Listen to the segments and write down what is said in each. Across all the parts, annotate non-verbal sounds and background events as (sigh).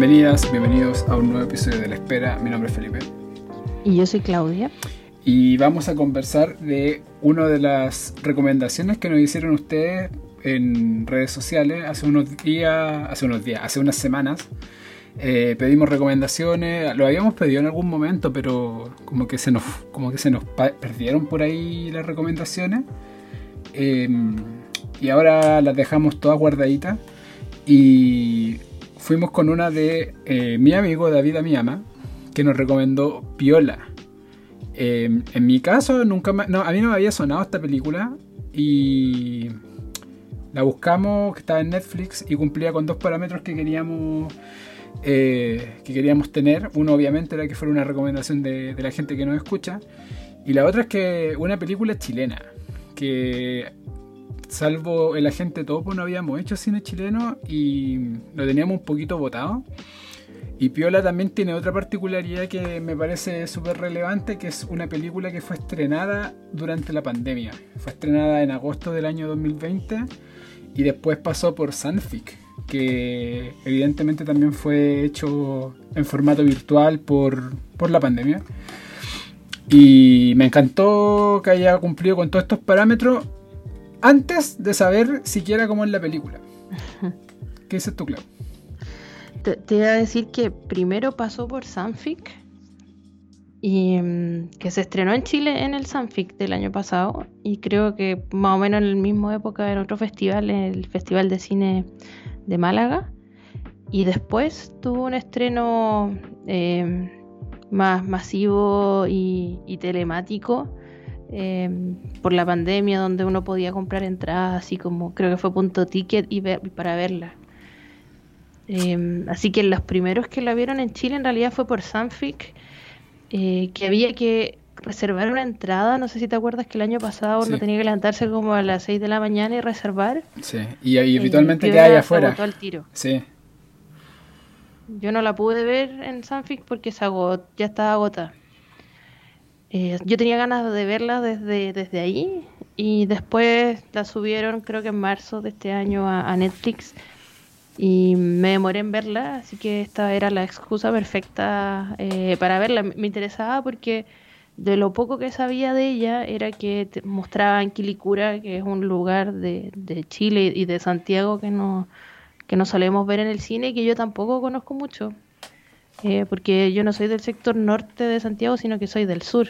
Bienvenidas, bienvenidos a un nuevo episodio de La Espera. Mi nombre es Felipe. Y yo soy Claudia. Y vamos a conversar de una de las recomendaciones que nos hicieron ustedes en redes sociales hace unos días, hace unos días, hace unas semanas. Eh, pedimos recomendaciones, lo habíamos pedido en algún momento, pero como que se nos, como que se nos perdieron por ahí las recomendaciones. Em, y ahora las dejamos todas guardaditas. Y fuimos con una de eh, mi amigo David Amiyama, que nos recomendó Piola. Em, en mi caso, nunca no, a mí no me había sonado esta película y la buscamos, que estaba en Netflix y cumplía con dos parámetros que queríamos eh, que queríamos tener. Uno obviamente era que fuera una recomendación de, de la gente que nos escucha y la otra es que una película chilena que salvo el agente topo no habíamos hecho cine chileno y lo teníamos un poquito votado. Y Piola también tiene otra particularidad que me parece súper relevante, que es una película que fue estrenada durante la pandemia. Fue estrenada en agosto del año 2020 y después pasó por Sanfic, que evidentemente también fue hecho en formato virtual por, por la pandemia. Y me encantó que haya cumplido con todos estos parámetros antes de saber siquiera cómo es la película. ¿Qué dices tú, Clau? Te, te, iba a decir que primero pasó por Sanfic y mm, que se estrenó en Chile en el Sanfic del año pasado y creo que más o menos en la misma época en otro festival, el Festival de Cine de Málaga y después tuvo un estreno eh, más masivo y, y telemático eh, por la pandemia donde uno podía comprar entradas así como creo que fue punto ticket y, ver, para verla. Eh, así que los primeros que la vieron en Chile en realidad fue por Sanfic eh, que había que reservar una entrada. No sé si te acuerdas que el año pasado sí. uno tenía que levantarse como a las 6 de la mañana y reservar. Sí y, y habitualmente queda ahí afuera. al tiro. sí. Yo no la pude ver en Sanfic porque se agotó, ya estaba agotada eh, yo tenía ganas de verla desde, desde ahí y después la subieron creo que en marzo de este año a, Netflix y me demoré en verla, así que esta era la excusa perfecta eh, para verla. Me interesaba porque de lo poco que sabía de ella era que te mostraba en Quilicura, que es un lugar de, de Chile y de Santiago que no, que no solemos ver en el cine y que yo tampoco conozco mucho eh, porque yo no soy del sector norte de Santiago, sino que soy del sur.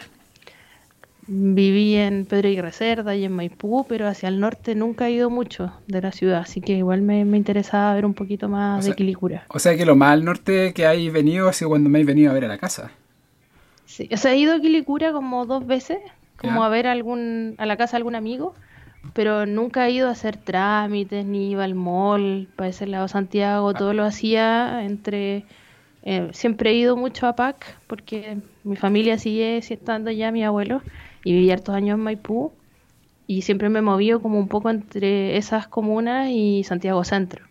Viví en Pedro y Reserva y en Maipú, pero hacia el norte nunca he ido mucho de la ciudad, así que igual me, me interesaba ver un poquito más o sea, de Quilicura. O sea que lo más al norte que hay venido ha sido cuando me he venido a ver a la casa. Sí, o sea, he ido a Quilicura como dos veces, como a ver algún, a la casa de algún amigo, pero nunca he ido a hacer trámites, ni iba al mall, para ese lado de Santiago, ah. todo lo hacía entre eh, siempre he ido mucho a PAC porque mi familia sigue estando ya, mi abuelo, y viví hartos años en Maipú. Y siempre me he movido como un poco entre esas comunas y Santiago Centro.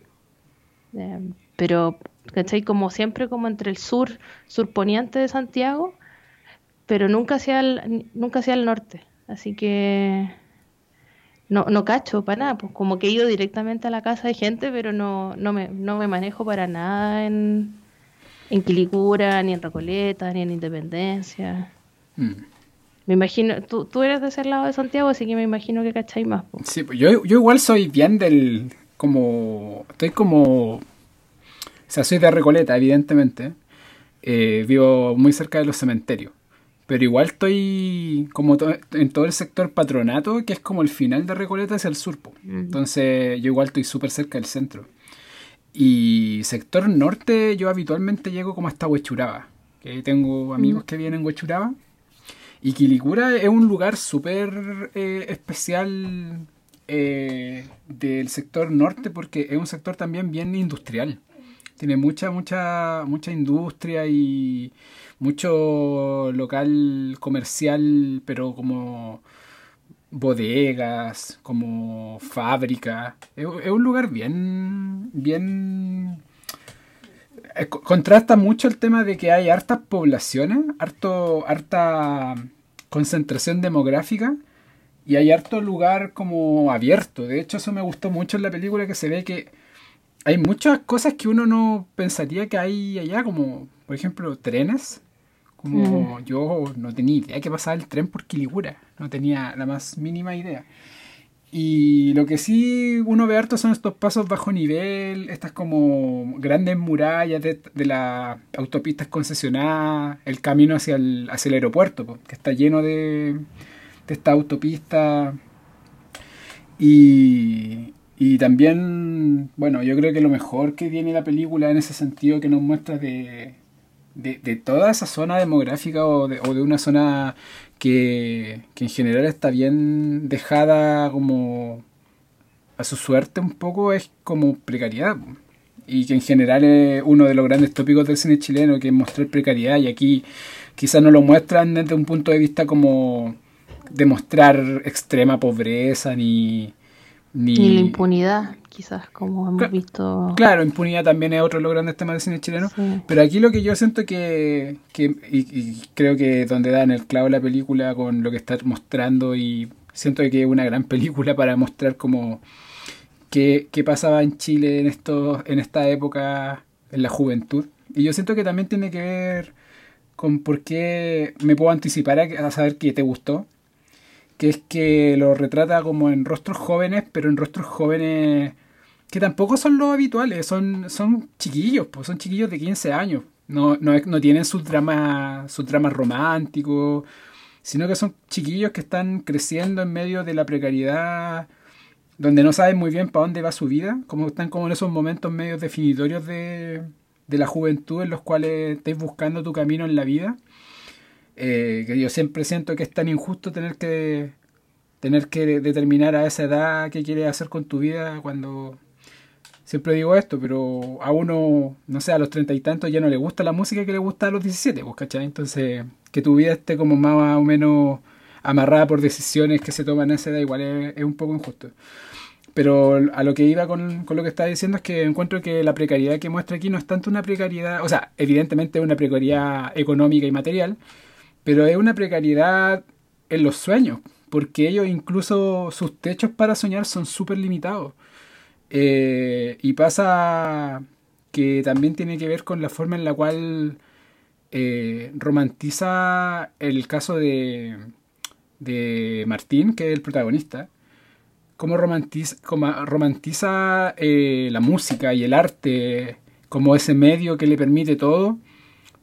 Eh, pero, ¿cachai? Como siempre, como entre el sur, surponiente de Santiago, pero nunca hacia el, nunca hacia el norte. Así que no, no cacho para nada, pues como que he ido directamente a la casa de gente, pero no, no, me, no me manejo para nada en, en Quilicura, ni en Recoleta, ni en Independencia. Mm. Me imagino, tú, tú, eres de ese lado de Santiago, así que me imagino que cacháis más. Po. Sí, pues yo, yo igual soy bien del, como, estoy como, o sea, soy de Recoleta, evidentemente. Eh, vivo muy cerca de los cementerios. Pero igual estoy como to en todo el sector patronato, que es como el final de Recoleta hacia el sur. Mm. Entonces yo igual estoy súper cerca del centro. Y sector norte yo habitualmente llego como hasta Huechuraba, que tengo amigos mm. que vienen en Huechuraba. Y Quilicura es un lugar súper eh, especial eh, del sector norte porque es un sector también bien industrial. Tiene mucha, mucha, mucha industria y mucho local comercial, pero como bodegas, como fábrica. Es, un lugar bien, bien... Eh, contrasta mucho el tema de que hay hartas poblaciones, harto, harta concentración demográfica y hay harto lugar como abierto. De hecho, eso me gustó mucho en la película que se ve que hay muchas cosas que uno no pensaría que hay allá, como por ejemplo trenes. Como mm. yo no tenía idea que pasaba el tren por Quilicura, no tenía la más mínima idea. Y lo que sí uno ve harto son estos pasos bajo nivel, estas como grandes murallas de, las autopistas concesionadas, el camino hacia el, hacia el aeropuerto, que está lleno de, de esta autopista. Y, y también, bueno, yo creo que lo mejor que tiene la película en ese sentido que nos muestra de, de, toda esa zona demográfica o de, o de una zona que, en general está bien dejada como a su suerte un poco es como precariedad y que en general es uno de los grandes tópicos del cine chileno que es mostrar precariedad. Y aquí quizás no lo muestran desde un punto de vista como demostrar extrema pobreza ni ni, la impunidad quizás, como hemos visto. Claro, impunidad también es otro de los grandes temas del cine chileno. Pero aquí lo que yo siento que, que y, creo que donde dan el clavo la película con lo que está mostrando, y siento que es una gran película para mostrar como qué, qué pasaba en Chile en, esto, en esta época, en la juventud. Y yo siento que también tiene que ver con por qué me puedo anticipar a saber que te gustó que es que lo retrata como en rostros jóvenes, pero en rostros jóvenes que tampoco son los habituales, son, son chiquillos, pues son chiquillos de 15 años. No, no, no tienen sus dramas, sus dramas románticos, sino que son chiquillos que están creciendo en medio de la precariedad, donde no saben muy bien para dónde va su vida, como están como en esos momentos medios definitorios de, de la juventud en los cuales estáis buscando tu camino en la vida. Eh, que yo siempre siento que es tan injusto tener que tener que determinar a esa edad qué quieres hacer con tu vida cuando siempre digo esto, pero a uno, no sé, a los treinta y tantos ya no le gusta la música que le gusta a los 17, pues, ¿cachai? Entonces, que tu vida esté como más o menos amarrada por decisiones que se toman a esa edad, igual es, un poco injusto. Pero a lo que iba con, con, lo que estaba diciendo es que encuentro que la precariedad que muestra aquí no es tanto una precariedad, o sea, evidentemente es una precariedad económica y material, pero es una precariedad en los sueños, porque ellos incluso sus techos para soñar son súper limitados. Eh, y pasa que también tiene que ver con la forma en la cual eh, romantiza el caso de, de Martín, que es el protagonista. Cómo romantiza, romantiza eh, la música y el arte como ese medio que le permite todo,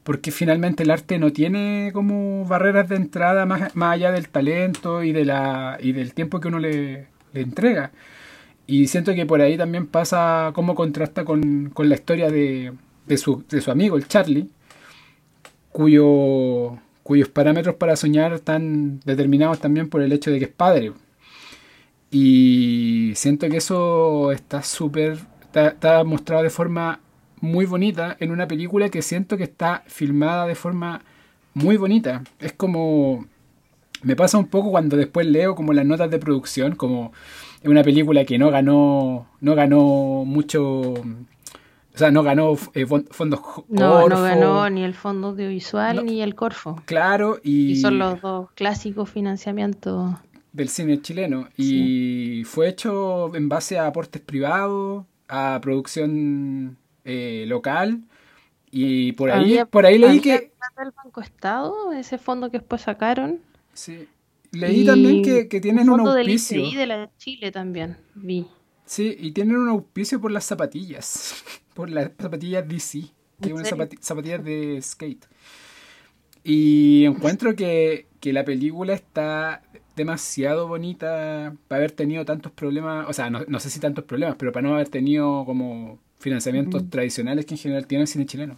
porque finalmente el arte no tiene como barreras de entrada más, más allá del talento y, de la, y del tiempo que uno le, le entrega. Y siento que por ahí también pasa cómo contrasta con, la historia de, su, amigo, el Charlie, cuyo, cuyos parámetros para soñar están determinados también por el hecho de que es padre. Y siento que eso está súper, está, mostrado de forma muy bonita en una película que siento que está filmada de forma muy bonita. Es como... Me pasa un poco cuando después leo como las notas de producción, como es una película que no ganó, no ganó mucho, o sea, no ganó eh, fondos No, no ganó ni el fondo audiovisual ni el Corfo. Claro, y, son los dos clásicos financiamientos del cine chileno. Y fue hecho en base a aportes privados, a producción eh, local. Y por ahí, por ahí leí que. el Banco Estado, ese fondo que después sacaron. Sí. Leí también que, que tienen un, auspicio. Del de la Chile también, vi. Sí, y tienen un auspicio por las zapatillas. (laughs) Por las zapatillas DC. Que unas zapatillas de skate. Y encuentro que, que la película está demasiado bonita para haber tenido tantos problemas, o sea, no, no, sé si tantos problemas, pero para no haber tenido como financiamientos tradicionales que en general tiene el cine chileno.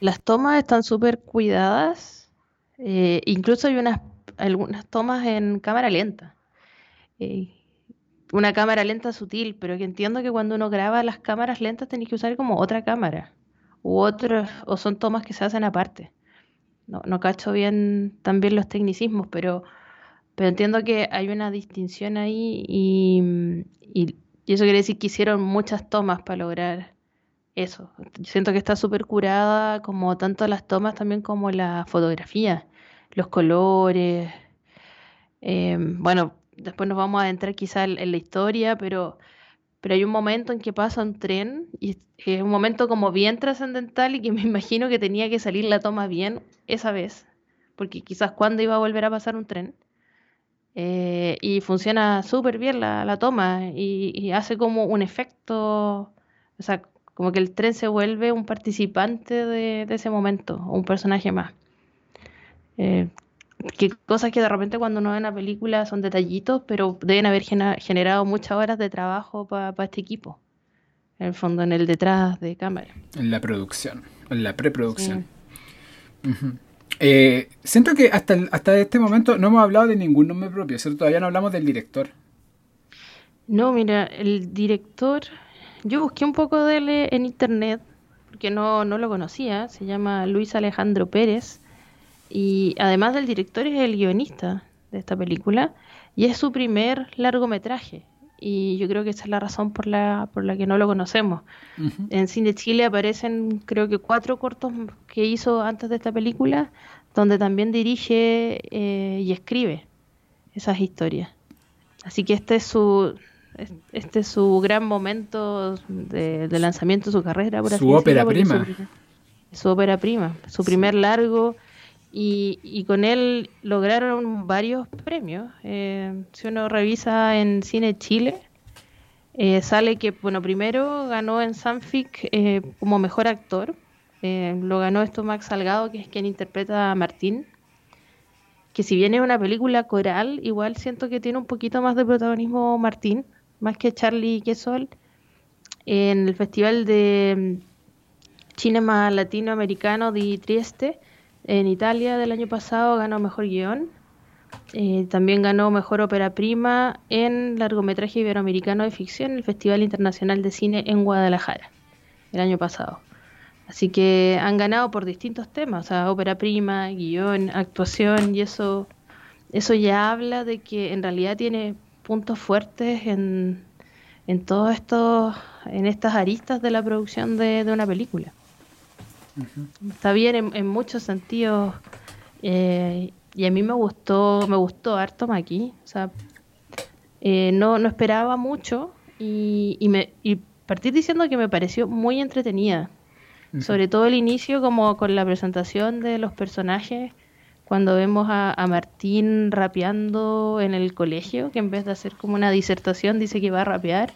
Las tomas están súper cuidadas, eh, incluso hay unas algunas tomas en cámara lenta. Eh, una cámara lenta sutil, pero que entiendo que cuando uno graba las cámaras lentas tenéis que usar como otra cámara. U otros, o son tomas que se hacen aparte. No, no cacho bien también los tecnicismos, pero, pero entiendo que hay una distinción ahí y, y, eso quiere decir que hicieron muchas tomas para lograr eso. Siento que está súper curada, como tanto las tomas también como la fotografía los colores. Em, bueno, después nos vamos a adentrar quizá en, la historia, pero, pero hay un momento en que pasa un tren y es un momento como bien trascendental y que me (laughs) imagino que tenía que salir la toma bien esa vez, porque quizás cuando iba a volver a pasar un tren. Eh, y funciona súper bien la, toma y, hace como un efecto, o sea, como que el tren se vuelve un participante de, ese momento, un personaje más. Eh, que cosas que de repente cuando uno ve una película son detallitos, pero deben haber generado muchas horas de trabajo para este equipo. En el fondo, en el detrás de cámara. En la producción, en la preproducción. Eh, siento que hasta, hasta este momento no hemos hablado de ningún nombre propio, ¿cierto? Todavía no hablamos del director. No, mira, el director, yo busqué un poco de él en internet, porque no, no lo conocía, se llama Luis Alejandro Pérez, y además del director es el guionista de esta película, y es su primer largometraje, y yo creo que esa es la razón por la, por la que no lo conocemos. En Cine Chile aparecen creo que cuatro cortos que hizo antes de esta película, donde también dirige eh, y escribe esas historias. Así que este es su este es su gran momento de, lanzamiento de su carrera, por su ópera prima. Su, ópera prima, su primer largo y, con él lograron varios premios. Eh, si uno revisa en Cine Chile, eh, sale que, bueno, primero ganó en Sanfic eh, como mejor actor. lo ganó esto Max Salgado, que es quien interpreta a Martín. Que si bien es una película coral, igual siento que tiene un poquito más de protagonismo Martín, más que Charlie Quesol. En el Festival de Cinema Latinoamericano de Trieste en Italia del año pasado ganó Mejor Guión. Eh, también ganó Mejor Ópera Prima en largometraje iberoamericano de ficción en el Festival Internacional de Cine en Guadalajara el año pasado. Así que han ganado por distintos temas, o sea, ópera prima, guion, actuación, y eso, eso ya habla de que en realidad tiene puntos fuertes en, en todo esto, en estas aristas de la producción de una película. Está bien en, muchos sentidos. Eh, y a mí me gustó, me gustó harto Maki. O sea, eh, no, no esperaba mucho y, y, me, y partí diciendo que me pareció muy entretenida. Sobre todo el inicio, como con la presentación de los personajes, cuando vemos a, a, Martín rapeando en el colegio, que en vez de hacer como una disertación dice que va a rapear,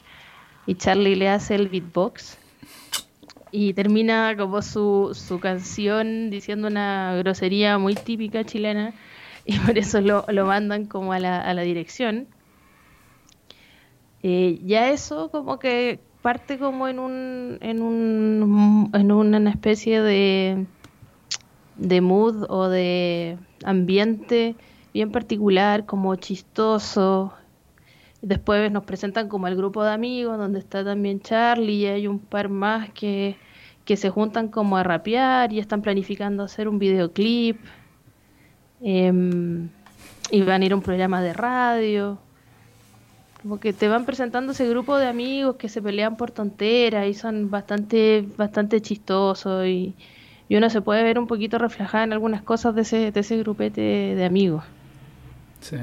y Charlie le hace el beatbox y termina como su, su canción diciendo una grosería muy típica chilena (laughs) y por eso lo, lo mandan como a la, a la dirección. Eh, ya eso como que parte como en un, en un en una especie de de mood o de ambiente bien particular, como chistoso, Después nos presentan como el grupo de amigos, donde está también Charlie y hay un par más que, se juntan como a rapear y están planificando hacer un videoclip. Em, y van a ir a un programa de radio. Como que te van presentando ese grupo de amigos que se pelean por tonteras y son bastante, bastante chistosos y, uno se puede ver un poquito reflejado en algunas cosas de ese, de ese grupete de amigos. Sí.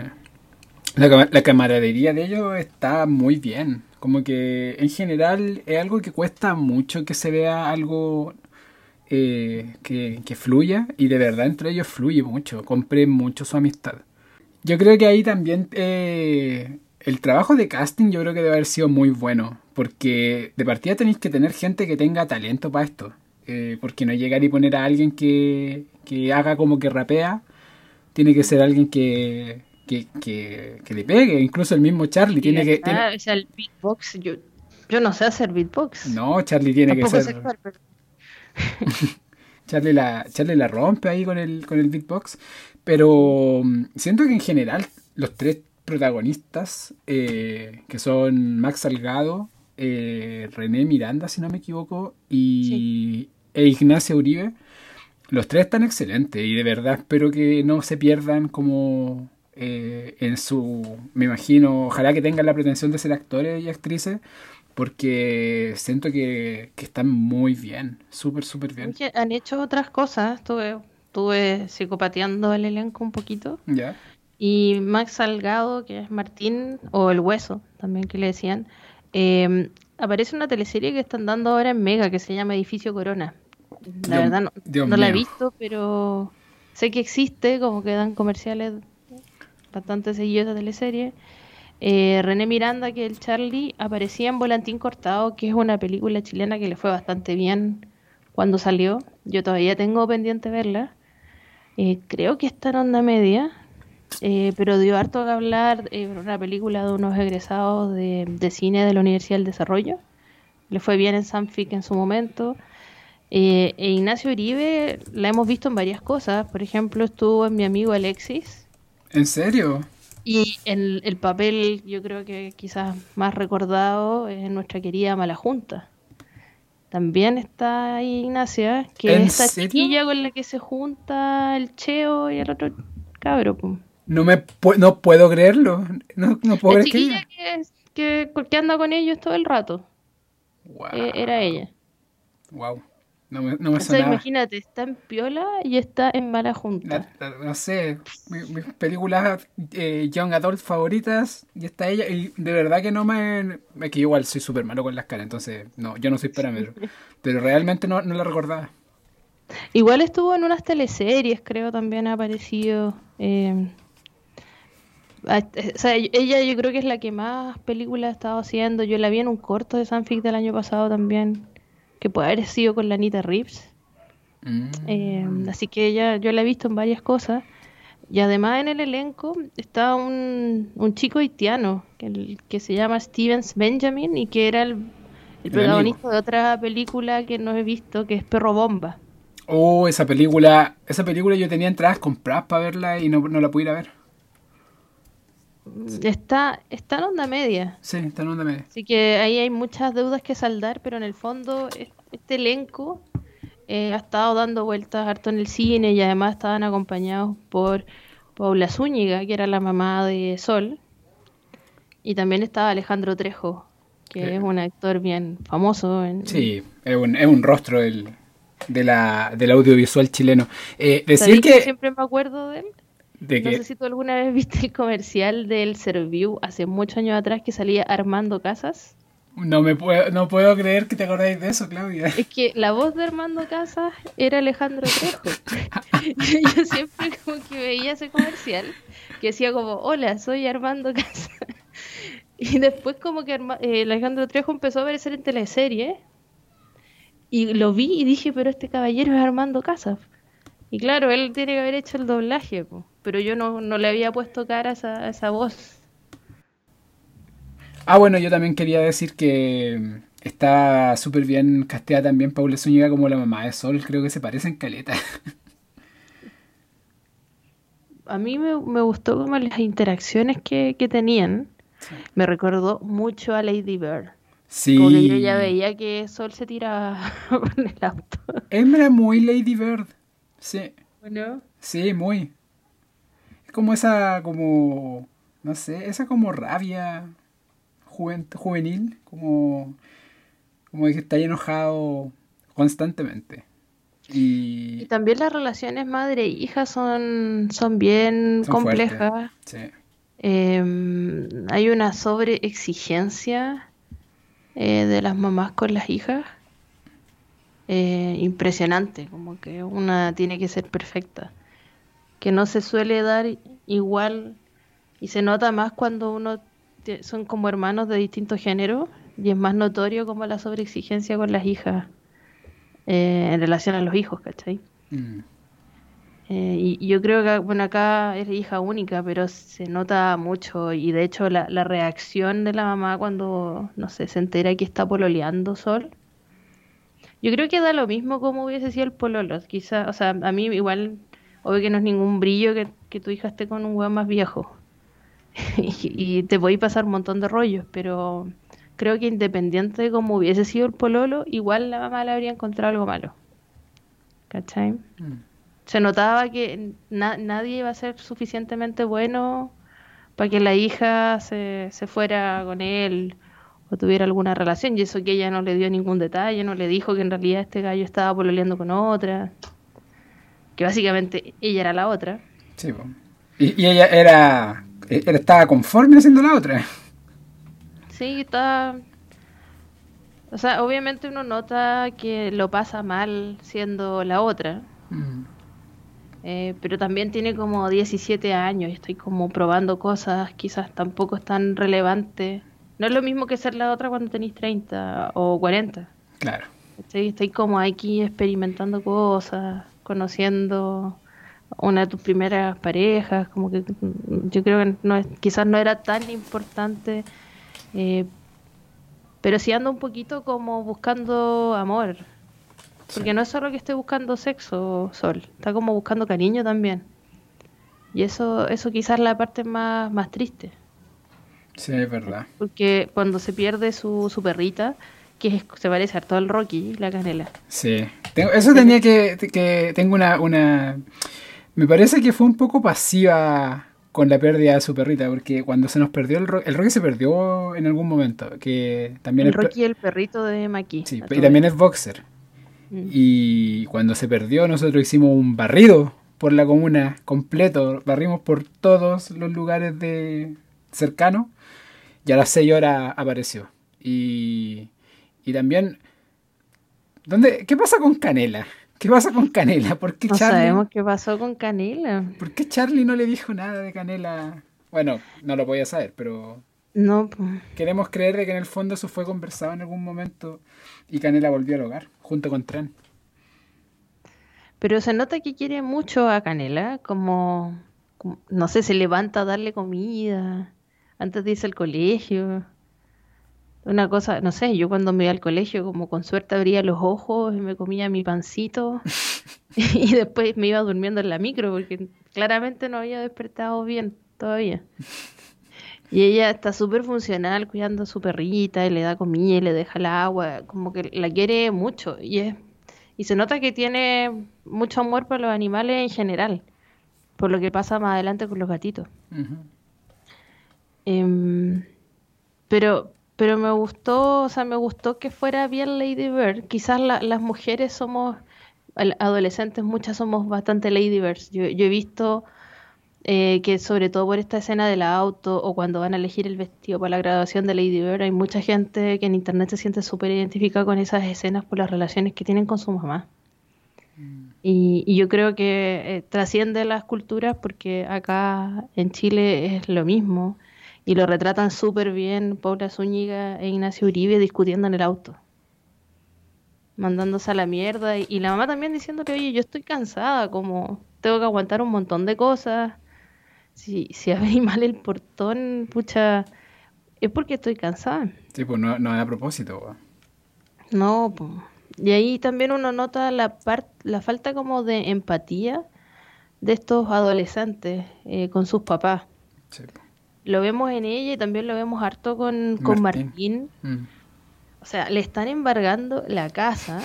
La, camaradería de ellos está muy bien. Como que en general es algo que cuesta mucho que se vea algo eh, que, fluya y de verdad entre ellos fluye mucho, compré mucho su amistad. Yo creo que ahí también eh, el trabajo de casting yo creo que debe haber sido muy bueno, porque de partida tenéis que tener gente que tenga talento para esto, eh, porque no llegar y poner a alguien que, que haga como que rapea, tiene que ser alguien que, que, que, le pegue. Incluso el mismo Charlie tiene que. O sea, el beatbox, yo, yo no sé hacer beatbox. No, Charlie tiene que ser. (laughs) Charlie, la, Charlie la rompe ahí con el, con el beatbox. Pero mm, siento que en general los tres protagonistas, eh, que son Max Salgado, eh, René Miranda, si no me equivoco, y e Ignacio Uribe, los tres están excelentes y de verdad espero que no se pierdan como eh, en su, me imagino, ojalá que tengan la pretensión de ser actores y actrices, porque siento que, están muy bien, súper, súper bien. han hecho otras cosas, estuve, estuve psicopateando el elenco un poquito. Y Max Salgado, que es Martín, o el hueso, también que le decían, Eh, aparece una teleserie que están dando ahora en Mega que se llama Edificio Corona. La verdad no, la he visto, pero sé que existe, como que dan comerciales bastante seguidos de teleserie. Eh, René Miranda, que el Charlie, aparecía en Volantín Cortado, que es una película chilena que le fue bastante bien cuando salió. Yo todavía tengo pendiente verla. Eh, creo que está en onda media, eh, pero dio harto que hablar una película de unos egresados de, de, cine de la Universidad del Desarrollo. Le fue bien en Sanfic en su momento. Eh, e Ignacio Uribe la hemos visto en varias cosas. Por ejemplo, estuvo en Mi Amigo Alexis. ¿En serio? Y en el papel, yo creo que quizás más recordado es nuestra querida Mala Junta. También está ahí Ignacia, que es esta chiquilla con la que se junta el Cheo y el otro cabro. No me no puedo creerlo. No, no puedo la chiquilla que, que, anda con ellos todo el rato. E, era ella. Wow. No me, no me o sea, imagínate, está en Piola y está en Mala Junta. no sé, mis, películas eh, Young Adult favoritas y está ella. Y de verdad que no me. Es que igual soy súper malo con las caras, entonces no, yo no soy parámetro. pero realmente no, no la recordaba. Igual estuvo en unas teleseries, creo también ha aparecido. Eh, o sea, ella yo creo que es la que más películas ha estado haciendo. Yo la vi en un corto de Sanfic del año pasado también que puede haber sido con la Anita Reeves. Mm. Eh, así que ella, yo la he visto en varias cosas. Y además en el elenco está un, un chico haitiano que, que se llama Stevens Benjamin y que era el, protagonista de otra película que no he visto, que es Perro Bomba. Oh, esa película, esa película yo tenía entradas compradas para verla y no, no la pude ir a ver. Está, está en onda media. Sí, está en onda media. Así que ahí hay muchas deudas que saldar, pero en el fondo este elenco eh, ha estado dando vueltas harto en el cine y además estaban acompañados por Paula Zúñiga, que era la mamá de Sol. Y también estaba Alejandro Trejo, que es un actor bien famoso. En, sí, es un, es un rostro del, de la, del audiovisual chileno. Eh, decir que... Siempre me acuerdo de él no sé si tú alguna vez (laughs) viste el comercial del Serviu hace muchos años atrás que salía Armando Casas. No me puedo, no puedo creer que te acordáis de eso, Claudia. Es que la voz de Armando Casas era Alejandro Trejo. (laughs) (laughs) Yo siempre como que veía ese comercial que decía como, hola, soy Armando Casas. Y después como que eh, Alejandro Trejo empezó a aparecer en teleserie y lo vi y dije, pero este caballero es Armando Casas. Y claro, él tiene que haber hecho el doblaje, pero yo no, le había puesto cara a esa, voz. Ah, bueno, yo también quería decir que está súper bien casteada también Paula Zúñiga como la mamá de Sol, creo que se parecen caleta. (laughs) A mí me, gustó como las interacciones que, tenían. Me recordó mucho a Lady Bird. Sí. Como yo ya veía que Sol se tiraba (laughs) con el auto. Era muy Lady Bird. Sí. ¿No? Sí, muy. Es como esa, como, no sé, esa como rabia juvenil, como, como que está enojado constantemente. Y... también las relaciones madre-hija son, son bien complejas. Sí. Em, hay una sobreexigencia eh, de las mamás con las hijas eh, impresionante, como que una tiene que ser perfecta, que no se suele dar igual y se nota más cuando uno son como hermanos de distintos géneros y es más notorio como la sobreexigencia con las hijas eh, en relación a los hijos, ¿cachai? Mm. Eh, y, yo creo que, bueno, acá es hija única, pero se nota mucho y de hecho la, la reacción de la mamá cuando, no sé, se entera que está pololeando Sol yo creo que da lo mismo como hubiese sido el pololo. Quizá, o sea, a mí igual, obvio que no es ningún brillo que, tu hija esté con un weón más viejo. (laughs) y, te voy a pasar un montón de rollos, pero creo que independiente de cómo hubiese sido el pololo, igual la mamá le habría encontrado algo malo. ¿Cachai? Mm. Se notaba que nadie iba a ser suficientemente bueno para que la hija se, se fuera con él o tuviera alguna relación, y eso que ella no le dio ningún detalle, no le dijo que en realidad este gallo estaba pololeando con otra, que básicamente ella era la otra. Sí, y, ella era, estaba conforme haciendo la otra. Sí, estaba, O sea, obviamente uno nota que lo pasa mal siendo la otra. Mm. Eh, pero también tiene como 17 años y estoy como probando cosas, quizás tampoco es tan relevante. No es lo mismo que ser la otra cuando tenéis 30 o 40. Claro. Estoy, estoy como aquí experimentando cosas, conociendo una de tus primeras parejas, como que yo creo que no quizás no era tan importante, eh, pero sí ando un poquito como buscando amor, porque no es solo que esté buscando sexo, Sol, está como buscando cariño también. Y eso, eso quizás es la parte más, más triste. Sí, es verdad. Porque cuando se pierde su, su perrita, que se parece a todo el Rocky, la canela. Sí, eso tenía que, que tengo una, una... Me parece que fue un poco pasiva con la pérdida de su perrita, porque cuando se nos perdió el Rocky, el Rocky se perdió en algún momento, que también... El Rocky, el perrito de Maki. Sí, y también es boxer. Mm. Y cuando se perdió, nosotros hicimos un barrido por la comuna completo. Barrimos por todos los lugares de cercanos. Y a las 6 horas apareció. Y, y también. ¿dónde, ¿Qué pasa con Canela? ¿Qué pasa con Canela? ¿Por qué no sabemos qué pasó con Canela. ¿Por qué Charlie no le dijo nada de Canela? Bueno, no lo podía saber, pero. No. Queremos creer que en el fondo eso fue conversado en algún momento y Canela volvió al hogar junto con Tren. Pero se nota que quiere mucho a Canela, como, no sé, se levanta a darle comida antes de irse al colegio. Una cosa, no sé, yo cuando me iba al colegio, como con suerte abría los ojos y me comía mi pancito (laughs) (laughs) y después me iba durmiendo en la micro porque claramente no había despertado bien todavía. (laughs) Y ella está súper funcional cuidando a su perrita y le da comida y le deja el agua, como que la quiere mucho y es y se nota que tiene mucho amor por los animales en general, por lo que pasa más adelante con los gatitos. Em, pero pero me gustó, o sea, me gustó que fuera bien Lady Bird. Quizás las mujeres somos adolescentes, muchas somos bastante Lady Birds. Yo, yo he visto eh, que sobre todo por esta escena del auto o cuando van a elegir el vestido para la graduación de Lady Bird, hay mucha gente que en internet se siente súper identificada con esas escenas por las relaciones que tienen con su mamá. Mm. Y, yo creo que eh, trasciende las culturas porque acá en Chile es lo mismo y lo retratan súper bien Paula Zúñiga e Ignacio Uribe discutiendo en el auto mandándose a la mierda y, y, la mamá también diciéndole, oye, yo estoy cansada, como tengo que aguantar un montón de cosas, si, si (laughs) abrís mal el portón, pucha, es porque estoy cansada. Sí, pues no, no es a propósito. No, pues. Y ahí también uno nota la, la falta como de empatía de estos adolescentes eh, con sus papás. Sí, Lo vemos en ella y también lo vemos harto con, con Martín. Mm. O sea, le están embargando la casa.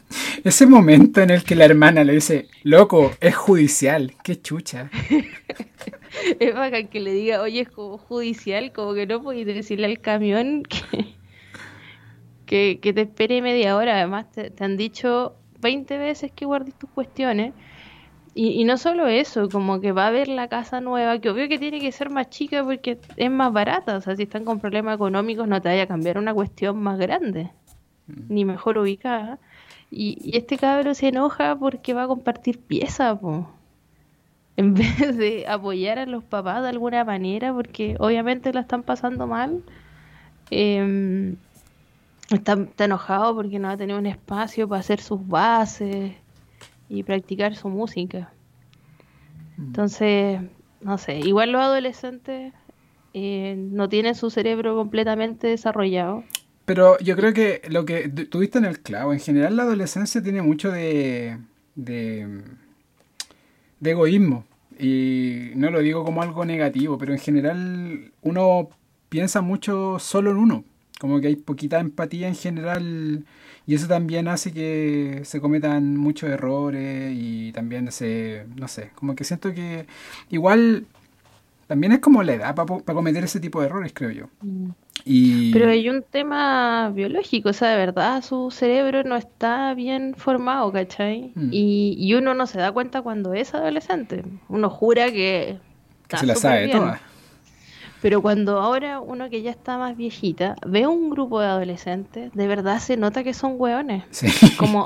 (laughs) Ese momento en el que la hermana le dice, loco, es judicial, qué chucha. (laughs) es bacán que le diga, oye, es como judicial, como que no puedes decirle al camión (laughs) que, que, te espere media hora. Además, te, han dicho 20 veces que guardes tus cuestiones. Y, y, no solo eso, como que va a ver la casa nueva, que obvio que tiene que ser más chica porque es más barata. O sea, si están con problemas económicos, no te vaya a cambiar una cuestión más grande, mm. ni mejor ubicada. Y, y, este cabro se enoja porque va a compartir pieza, po en (laughs) vez de apoyar a los papás de alguna manera, porque obviamente la están pasando mal, em, está, enojado porque no va a tener un espacio para hacer sus bases y practicar su música. Mm. Entonces, no sé, igual los adolescentes eh, no tienen su cerebro completamente desarrollado. Pero yo creo que lo que tuviste en el clavo, en general la adolescencia tiene mucho de de egoísmo. Y no lo digo como algo negativo, pero en general uno piensa mucho solo en uno. Como que hay poquita empatía en general y eso también hace que se cometan muchos errores y también se, no sé, como que siento que igual también es como la edad para cometer ese tipo de errores, creo yo. Mm. Pero hay un tema biológico, o sea, de verdad su cerebro no está bien formado, ¿cachai? Mm. Y, uno no se da cuenta cuando es adolescente. Uno jura que... se la sabe toda. Pero cuando ahora uno que ya está más viejita ve un grupo de adolescentes, de verdad se nota que son hueones. Como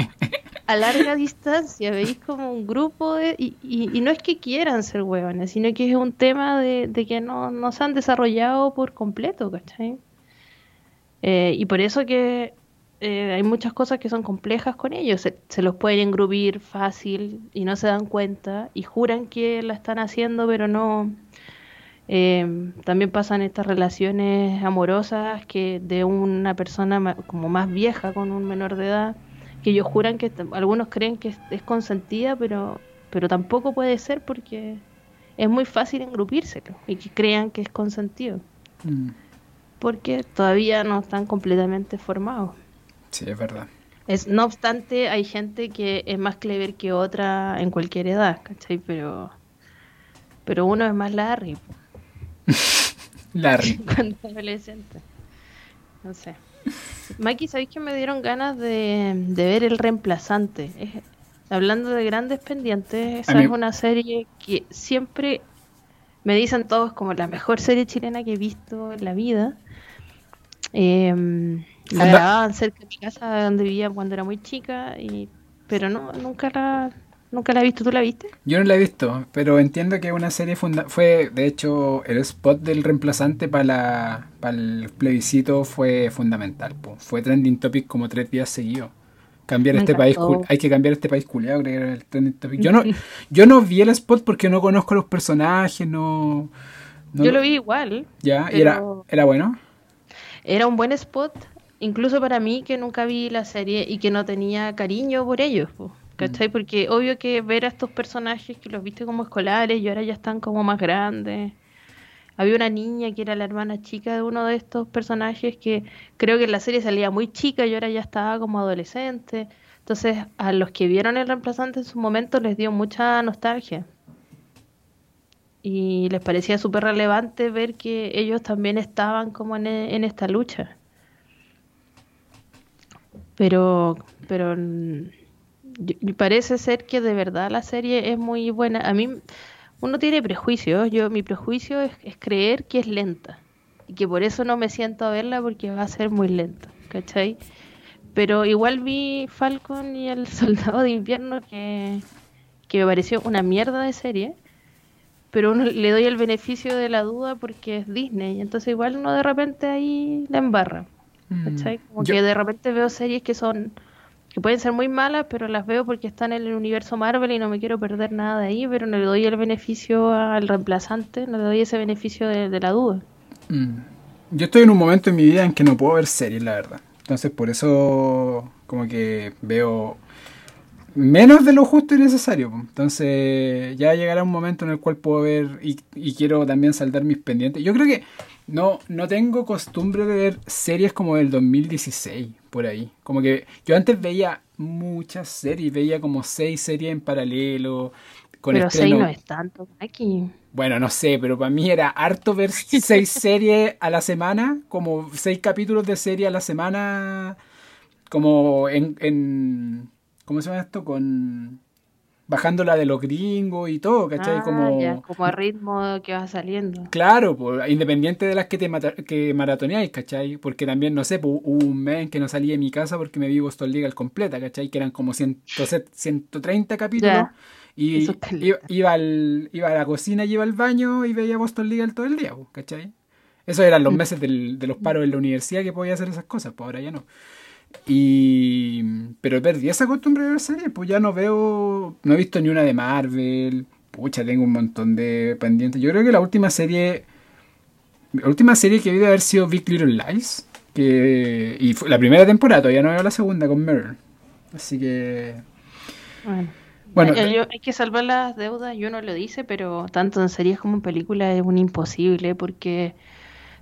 a larga (laughs) distancia, veis como un grupo de... Y, y, no es que quieran ser hueones, sino que es un tema de, que no, no, se han desarrollado por completo, ¿cachai? Eh, y por eso que eh, hay muchas cosas que son complejas con ellos. Se, los pueden engrupir fácil y no se dan cuenta y juran que la están haciendo, pero no. Eh, también pasan estas relaciones amorosas que de una persona como más vieja con un menor de edad, que ellos juran que algunos creen que es, consentida, pero, pero tampoco puede ser porque es muy fácil engrupirse y que crean que es consentido. Mm. Porque todavía no están completamente formados. Sí, es verdad. Es, no obstante, hay gente que es más clever que otra en cualquier edad, ¿cachai? Pero, pero uno es más Larry. (laughs) Larry. (laughs) Cuando adolescente. No sé. Mikey, ¿sabéis que me dieron ganas de, ver El Reemplazante? hablando de grandes pendientes, esa es una serie que siempre me dicen todos como la mejor serie chilena que he visto en la vida. Eh, la grababan cerca de mi casa donde vivía cuando era muy chica, y pero no, nunca la, nunca la he visto. ¿Tú la viste? Yo no la he visto, pero entiendo que una serie funda fue, de hecho, el spot del reemplazante para, para el plebiscito fue fundamental. Fue trending topic como tres días seguidos. Cambiar este país, hay que cambiar este país culiado, el trending topic. Yo no, (laughs) yo no vi el spot porque no conozco los personajes, no, yo lo vi igual. Ya, era, era bueno. Era un buen spot, incluso para mí que nunca vi la serie y que no tenía cariño por ellos, ¿cachai? Mm. Porque obvio que ver a estos personajes que los viste como escolares y ahora ya están como más grandes. Había una niña que era la hermana chica de uno de estos personajes que creo que en la serie salía muy chica y ahora ya estaba como adolescente. Entonces, a los que vieron el reemplazante en su momento les dio mucha nostalgia. Y les parecía súper relevante ver que ellos también estaban como en, en esta lucha. Pero, pero parece ser que de verdad la serie es muy buena. A mí, uno tiene prejuicios. Yo, mi prejuicio es, creer que es lenta. Y que por eso no me siento a verla porque va a ser muy lenta. ¿Cachai? Pero igual vi Falcon y el (laughs) Soldado de Invierno que, que me pareció una mierda de serie. Pero uno le doy el beneficio de la duda porque es Disney. Entonces igual uno de repente ahí la embarra. Mm. Como que de repente veo series que son que pueden ser muy malas, pero las veo porque están en el universo Marvel y no me quiero perder nada de ahí, pero no le doy el beneficio al reemplazante, no le doy ese beneficio de, la duda. Mm. Yo estoy en un momento en mi vida en que no puedo ver series, la verdad. Entonces por eso como que veo menos de lo justo y necesario. Entonces ya llegará un momento en el cual puedo ver y, y quiero también saldar mis pendientes. Yo creo que no, no tengo costumbre de ver series como del 2016, por ahí. Como que yo antes veía muchas series, veía como seis series en paralelo. Con pero seis no es tanto, aquí. Bueno, no sé, pero para mí era harto ver seis (laughs) series a la semana, como seis capítulos de serie a la semana, como en, en ¿cómo se llama esto? Con bajándola de los gringos y todo, ¿cachai? Ah, como, como a ritmo que va saliendo. Claro, pues, independiente de las que te que maratoneáis, ¿cachai? Porque también, no sé, pues, hubo un mes que no salí de mi casa porque me vi Boston Legal completa, ¿cachai? Que eran como 130 capítulos. Y iba, al, iba a la cocina y iba al baño y veía Boston Legal todo el día, pues, ¿cachai? Esos eran los mm. meses del, de los paros en la universidad que podía hacer esas cosas, pues ahora ya no. Y. Pero perdí esa costumbre de ver series, pues ya no veo. No he visto ni una de Marvel. Pucha, tengo un montón de pendientes. Yo creo que la última serie. La última serie que vi de haber sido Big Little Lies. Que, y fue la primera temporada, todavía no veo la segunda con Meryl. Así que. Bueno. hay que salvar las deudas, yo no lo dice, pero tanto en series como en películas es un imposible porque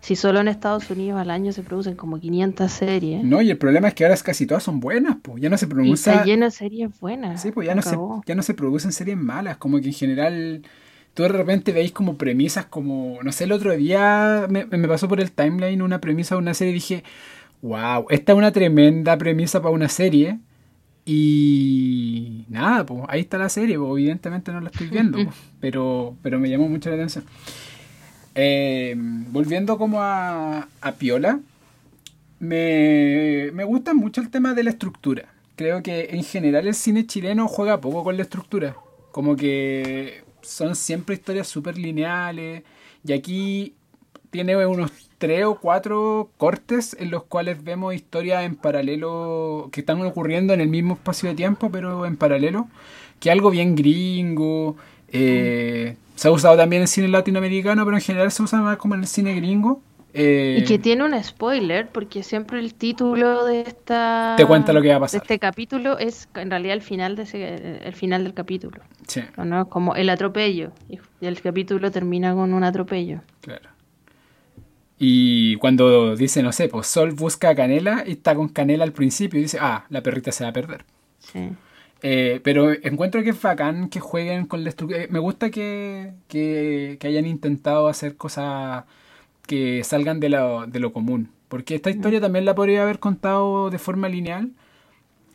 si solo en Estados Unidos al año se producen como 500 series. No, y el problema es que ahora casi todas son buenas, pues ya no se producen. Está lleno de series buenas. Sí, pues ya no, se, ya no se producen series malas, como que en general tú de repente veis como premisas como, no sé, el otro día me, me pasó por el timeline una premisa de una serie y dije, wow, esta es una tremenda premisa para una serie. Y nada, pues ahí está la serie, pues, evidentemente no la estoy viendo, (laughs) pero, pero me llamó mucho la atención. Eh, volviendo como a, a Piola, me, me gusta mucho el tema de la estructura. Creo que en general el cine chileno juega poco con la estructura. Como que son siempre historias súper lineales. Y aquí tiene unos tres o cuatro cortes en los cuales vemos historias en paralelo que están ocurriendo en el mismo espacio de tiempo, pero en paralelo. Que algo bien gringo. Eh, se ha usado también en cine latinoamericano, pero en general se usa más como en el cine gringo. Eh, y que tiene un spoiler, porque siempre el título de esta te cuenta lo que va a pasar. De este capítulo es en realidad el final de ese, el final del capítulo. Sí. ¿no? Como el atropello. Y el capítulo termina con un atropello. Claro. Y cuando dice, no sé, pues Sol busca a Canela y está con Canela al principio y dice, ah, la perrita se va a perder. Sí. Eh, pero encuentro que es bacán que jueguen con la estructura. Eh, me gusta que, que, que hayan intentado hacer cosas que salgan de lo, de lo común. Porque esta historia también la podría haber contado de forma lineal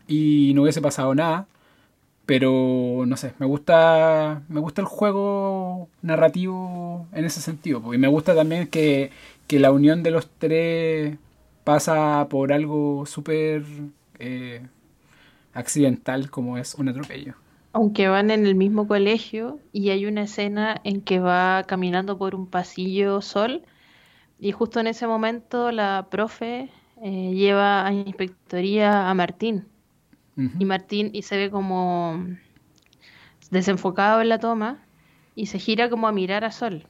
y no hubiese pasado nada. Pero no sé, me gusta, me gusta el juego narrativo en ese sentido. Y me gusta también que, que la unión de los tres pasa por algo súper eh, accidental como es un atropello. Aunque van en el mismo colegio y hay una escena en que va caminando por un pasillo sol y justo en ese momento la profe eh, lleva a inspectoría a Martín. Y Martín y se ve como desenfocado en la toma y se gira como a mirar a Sol.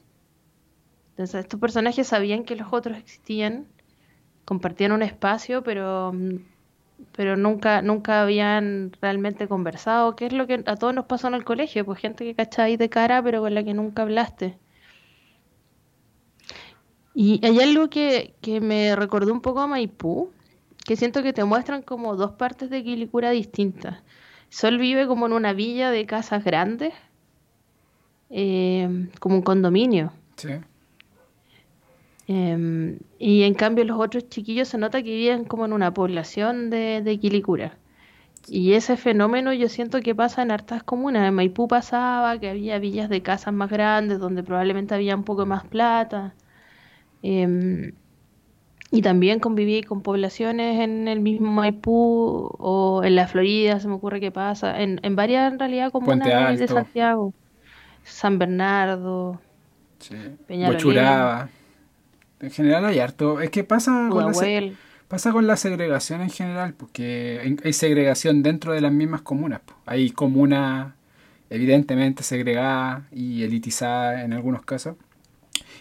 Entonces estos personajes sabían que los otros existían, compartían un espacio, pero pero nunca nunca habían realmente conversado, ¿Qué es lo que a todos nos pasó en el colegio, pues gente que cacha ahí de cara, pero con la que nunca hablaste. Y hay algo que, me recordó un poco a Maipú, que siento que te muestran como dos partes de Quilicura distintas. Sol vive como en una villa de casas grandes, eh, como un condominio. Sí. Em, y en cambio los otros chiquillos se nota que viven como en una población de, de Quilicura. Y ese fenómeno yo siento que pasa en hartas comunas. En Maipú pasaba que había villas de casas más grandes donde probablemente había un poco más plata. Em, y también conviví con poblaciones en el mismo Maipú o en la Florida, se me ocurre que pasa, en, en varias en realidad comunas de Santiago, San Bernardo, sí. Peñalolén. En general hay harto. Es que pasa con, la, pasa con la segregación en general, porque hay segregación dentro de las mismas comunas. Hay comunas evidentemente segregadas y elitizadas en algunos casos.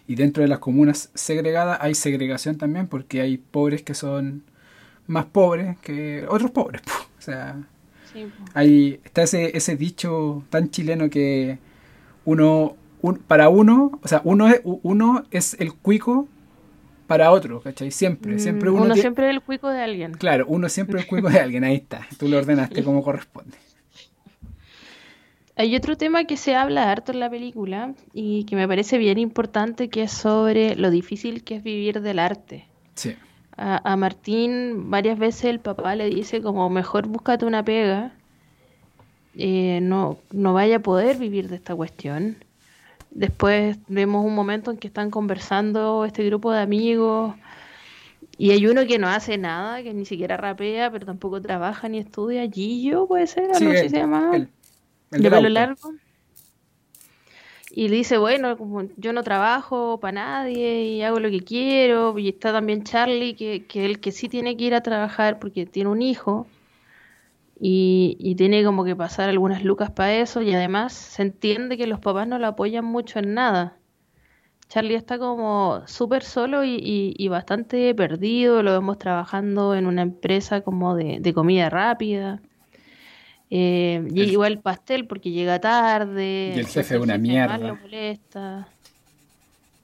Y dentro de las comunas segregadas hay segregación también porque hay pobres que son más pobres que otros pobres. O sea, hay, está ese, ese dicho tan chileno que uno, para uno, o sea, uno es, uno es el cuico para otro, ¿cachai? Siempre, mm, siempre uno. Uno siempre es el cuico de alguien. Claro, uno siempre es el cuico de alguien, ahí está. Tú lo ordenaste como corresponde. Hay otro tema que se habla harto en la película y que me parece bien importante, que es sobre lo difícil que es vivir del arte. Sí. A, Martín varias veces el papá le dice como mejor búscate una pega, eh, no, no vaya a poder vivir de esta cuestión. Después vemos un momento en que están conversando este grupo de amigos y hay uno que no hace nada, que ni siquiera rapea, pero tampoco trabaja ni estudia. Gillo puede ser, algo así se llama de pelo largo. Y le dice, bueno, como yo no trabajo para nadie y hago lo que quiero. Y está también Charlie, que, que él que sí tiene que ir a trabajar porque tiene un hijo. Y, y tiene como que pasar algunas lucas para eso. Y además se entiende que los papás no lo apoyan mucho en nada. Charlie está como súper solo y, y, bastante perdido. Lo vemos trabajando en una empresa como de, de comida rápida. Eh, y igual pastel porque llega tarde. Y el jefe es una mierda. Lo molesta.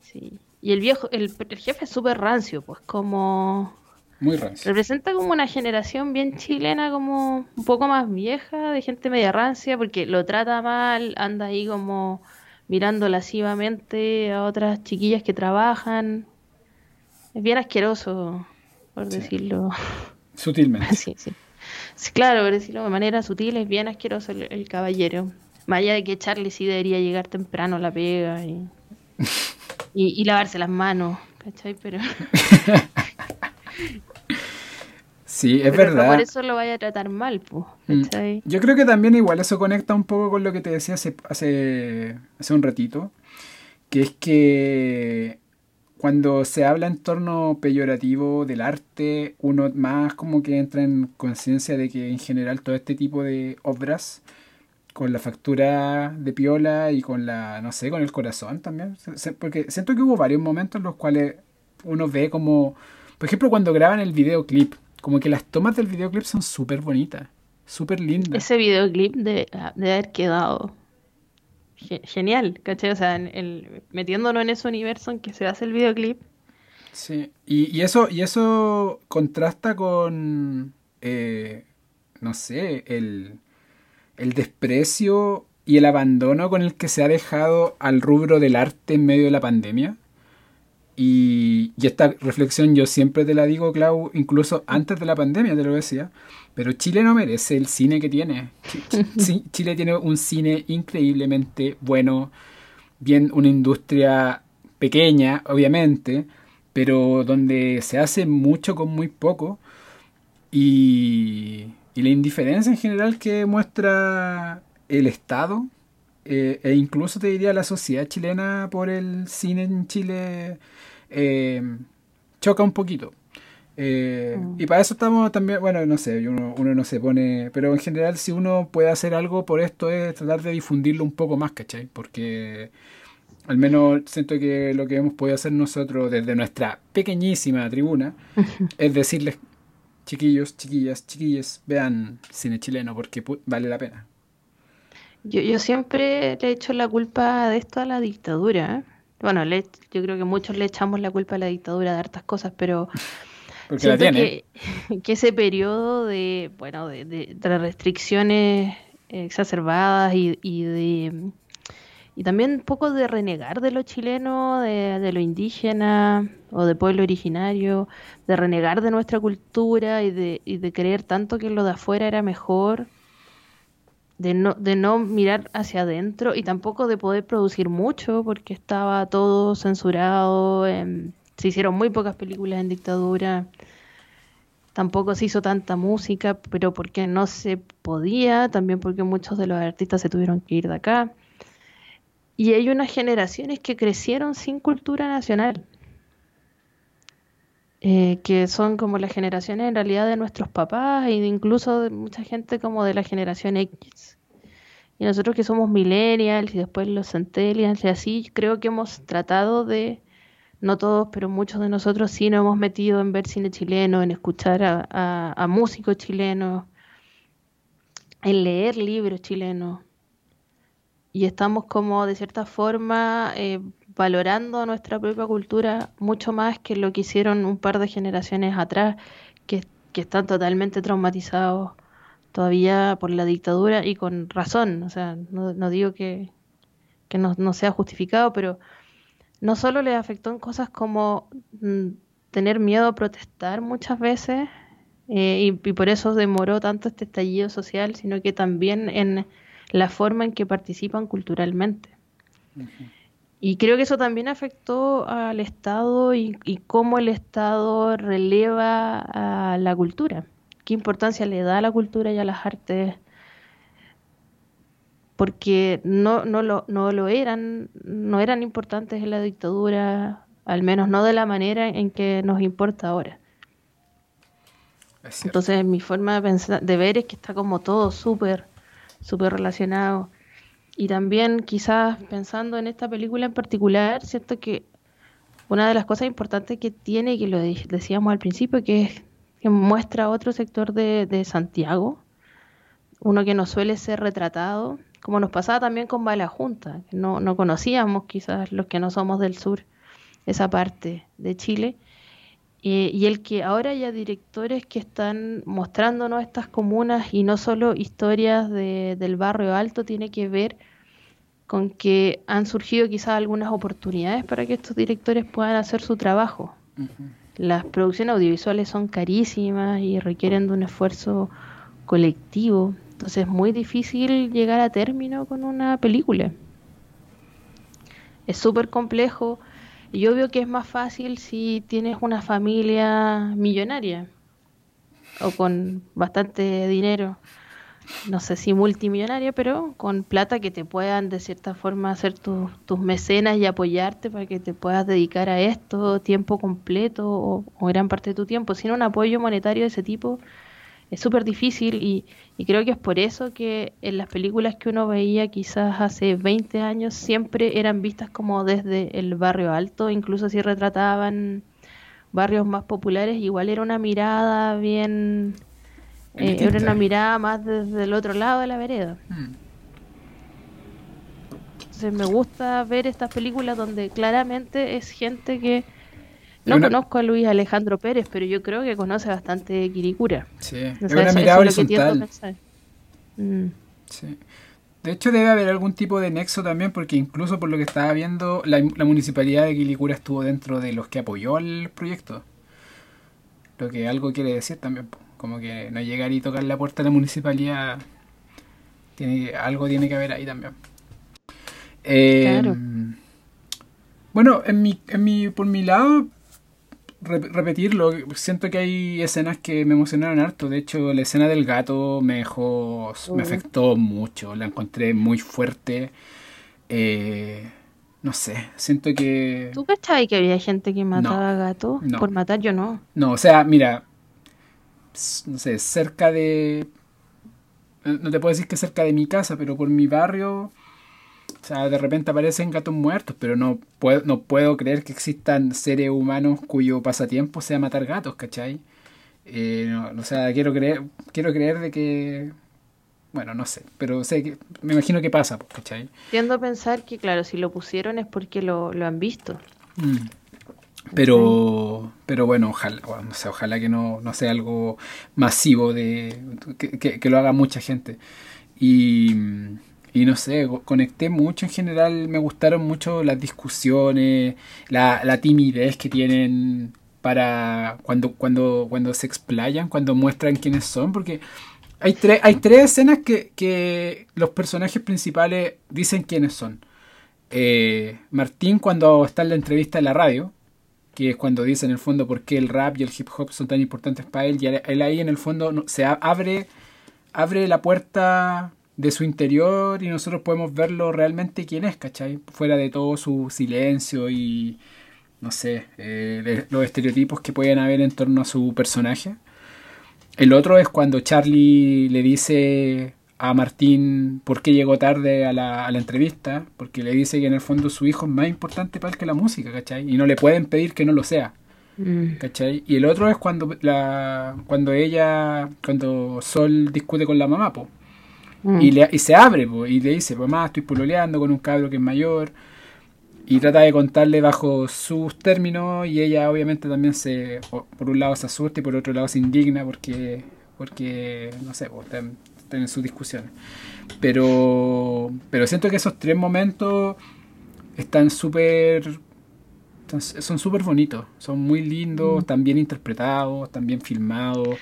Sí. Y el viejo, el, jefe es súper rancio, pues como... Muy. Representa como una generación bien chilena, como un poco más vieja, de gente media rancia, porque lo trata mal, anda ahí como mirando lascivamente a otras chiquillas que trabajan. Es bien asqueroso, por decirlo. Sutilmente. (laughs) sí, sí. Sí, claro, por decirlo de manera sutil, es bien asqueroso el, caballero. Más allá de que Charlie sí debería llegar temprano a la pega y, (laughs) Y, lavarse las manos, ¿cachai? Pero... (laughs) sí, es verdad. por eso lo vaya a tratar mal, pues. Yo creo que también igual eso conecta un poco con lo que te decía hace, hace, hace un ratito, que es que cuando se habla en torno peyorativo del arte, uno más como que entra en conciencia de que en general todo este tipo de obras, con la factura de piola y con la, no sé, con el corazón también, porque siento que hubo varios momentos en los cuales uno ve como, por ejemplo, cuando graban el videoclip, como que las tomas del videoclip son súper bonitas, súper lindas. Ese videoclip de, de haber quedado genial, ¿cachai? O sea, el, metiéndonos en ese universo en que se hace el videoclip. Sí, y, eso, y eso contrasta con, eh, no sé, el, el desprecio y el abandono con el que se ha dejado al rubro del arte en medio de la pandemia. Y, y, esta reflexión yo siempre te la digo, Clau, incluso antes de la pandemia te lo decía, pero Chile no merece el cine que tiene. (laughs) Chile tiene un cine increíblemente bueno, bien una industria pequeña, obviamente, pero donde se hace mucho con muy poco. Y, y la indiferencia en general que muestra el Estado eh, e incluso te diría la sociedad chilena por el cine en Chile eh, choca un poquito. Eh, mm. Y para eso estamos también, bueno, no sé, uno, uno no se pone, pero en general si uno puede hacer algo por esto es tratar de difundirlo un poco más, ¿cachai? Porque al menos siento que lo que hemos podido hacer nosotros desde nuestra pequeñísima tribuna (laughs) es decirles, chiquillos, chiquillas, chiquillas, vean cine chileno porque vale la pena. Yo, yo siempre le he hecho la culpa de esto a la dictadura. ¿eh? Bueno, le, yo creo que muchos le echamos la culpa a la dictadura de hartas cosas, pero (laughs) (laughs) Que, ese periodo de, bueno, de, restricciones exacerbadas y, y, de y también un poco de renegar de lo chileno, de, lo indígena o de pueblo originario, de renegar de nuestra cultura y de, y de creer tanto que lo de afuera era mejor, de no, de no mirar hacia adentro y tampoco de poder producir mucho porque estaba todo censurado. En, se hicieron muy pocas películas en dictadura, tampoco se hizo tanta música, pero porque no se podía, también porque muchos de los artistas se tuvieron que ir de acá. Y hay unas generaciones que crecieron sin cultura nacional, eh, que son como las generaciones en realidad de nuestros papás e incluso de mucha gente como de la generación X. Y nosotros que somos millennials y después los centennials y así, creo que hemos tratado de no todos, pero muchos de nosotros sí nos hemos metido en ver cine chileno, en escuchar a, músicos chilenos, en leer libros chilenos. Y estamos como de cierta forma eh, valorando nuestra propia cultura mucho más que lo que hicieron un par de generaciones atrás, que, están totalmente traumatizados todavía por la dictadura y con razón. O sea, no, digo que, no, no sea justificado, pero no solo le afectó en cosas como mm, tener miedo a protestar muchas veces, eh, y, por eso demoró tanto este estallido social, sino que también en la forma en que participan culturalmente. Y creo que eso también afectó al Estado y, y, cómo el Estado releva a la cultura, qué importancia le da a la cultura y a las artes porque no, no, lo, no lo eran, no eran importantes en la dictadura, al menos no de la manera en que nos importa ahora. Entonces mi forma de, pensar, de ver es que está como todo súper, súper relacionado. Y también quizás pensando en esta película en particular, cierto que una de las cosas importantes que tiene, que lo decíamos al principio, que es que muestra otro sector de, de Santiago, uno que no suele ser retratado, como nos pasaba también con Bala Junta, que no, no conocíamos quizás los que no somos del sur esa parte de Chile, y el que ahora haya directores que están mostrándonos estas comunas y no solo historias de, del barrio alto, tiene que ver con que han surgido quizás algunas oportunidades para que estos directores puedan hacer su trabajo. Las producciones audiovisuales son carísimas y requieren de un esfuerzo colectivo. Entonces es muy difícil llegar a término con una película. Es súper complejo Y yo veo que es más fácil si tienes una familia millonaria o con bastante dinero. No sé si multimillonaria, pero con plata que te puedan de cierta forma hacer tus mecenas y apoyarte para que te puedas dedicar a esto tiempo completo o, o gran parte de tu tiempo. Sin un apoyo monetario de ese tipo, es súper difícil y, creo que es por eso que en las películas que uno veía quizás hace 20 años siempre eran vistas como desde el barrio alto, incluso si retrataban barrios más populares, igual era una mirada bien... Eh, era una mirada más desde el otro lado de la vereda. Hmm. Entonces me gusta ver estas películas donde claramente es gente que no conozco a Luis Alejandro Pérez, pero yo creo que conoce bastante Quiricura. Sí, es una mirada horizontal. Mm. Sí. De hecho, debe haber algún tipo de nexo también, porque incluso por lo que estaba viendo, la, municipalidad de Quilicura estuvo dentro de los que apoyó el proyecto. Lo que algo quiere decir también, como que no llegar y tocar la puerta de la municipalidad, tiene, algo tiene que haber ahí también. claro. Em, bueno, en mi, en mi, por mi lado, repetirlo. Siento que hay escenas que me emocionaron harto. De hecho, la escena del gato me dejó. me afectó mucho. La encontré muy fuerte. Eh, no sé, siento que. ¿Tú cachabas que había gente que mataba gatos? Por matar yo no. No, o sea, mira. No sé, cerca de. No te puedo decir que cerca de mi casa, pero por mi barrio o sea, de repente aparecen gatos muertos, pero no puedo, no puedo creer que existan seres humanos cuyo pasatiempo sea matar gatos, ¿cachai? Eh, o sea, quiero creer, quiero creer de que... Bueno, no sé, pero sé que, me imagino que pasa, pues, ¿cachai? Tiendo a pensar que, claro, si lo pusieron es porque lo, han visto. Mm. Pero, pero bueno, ojalá, no sé, ojalá que no, no sea algo masivo de que, que lo haga mucha gente. Y y no sé, conecté mucho en general, me gustaron mucho las discusiones, la, timidez que tienen para cuando, cuando, cuando se explayan, cuando muestran quiénes son, porque hay, tres hay tres escenas que, que los personajes principales dicen quiénes son. Eh, Martín cuando está en la entrevista en la radio, que es cuando dice en el fondo por qué el rap y el hip hop son tan importantes para él, y él ahí en el fondo se abre, abre la puerta de su interior y nosotros podemos verlo realmente quién es, ¿cachai? Fuera de todo su silencio y, no sé, eh, los estereotipos que pueden haber en torno a su personaje. El otro es cuando Charlie le dice a Martín por qué llegó tarde a la, a la, entrevista, porque le dice que en el fondo su hijo es más importante para él que la música, ¿cachai? Y no le pueden pedir que no lo sea. Mm. ¿Cachai? Y el otro es cuando la cuando ella cuando Sol discute con la mamá, po, Mm. Y, le, y, se abre y le dice, mamá, estoy pololeando con un cabro que es mayor. Y trata de contarle bajo sus términos y ella obviamente también se, por un lado se asusta y por otro lado se indigna porque, porque no sé, pues, están, en sus discusiones. Pero, pero siento que esos tres momentos están súper son súper bonitos, son muy lindos, mm. están bien interpretados, están bien filmados.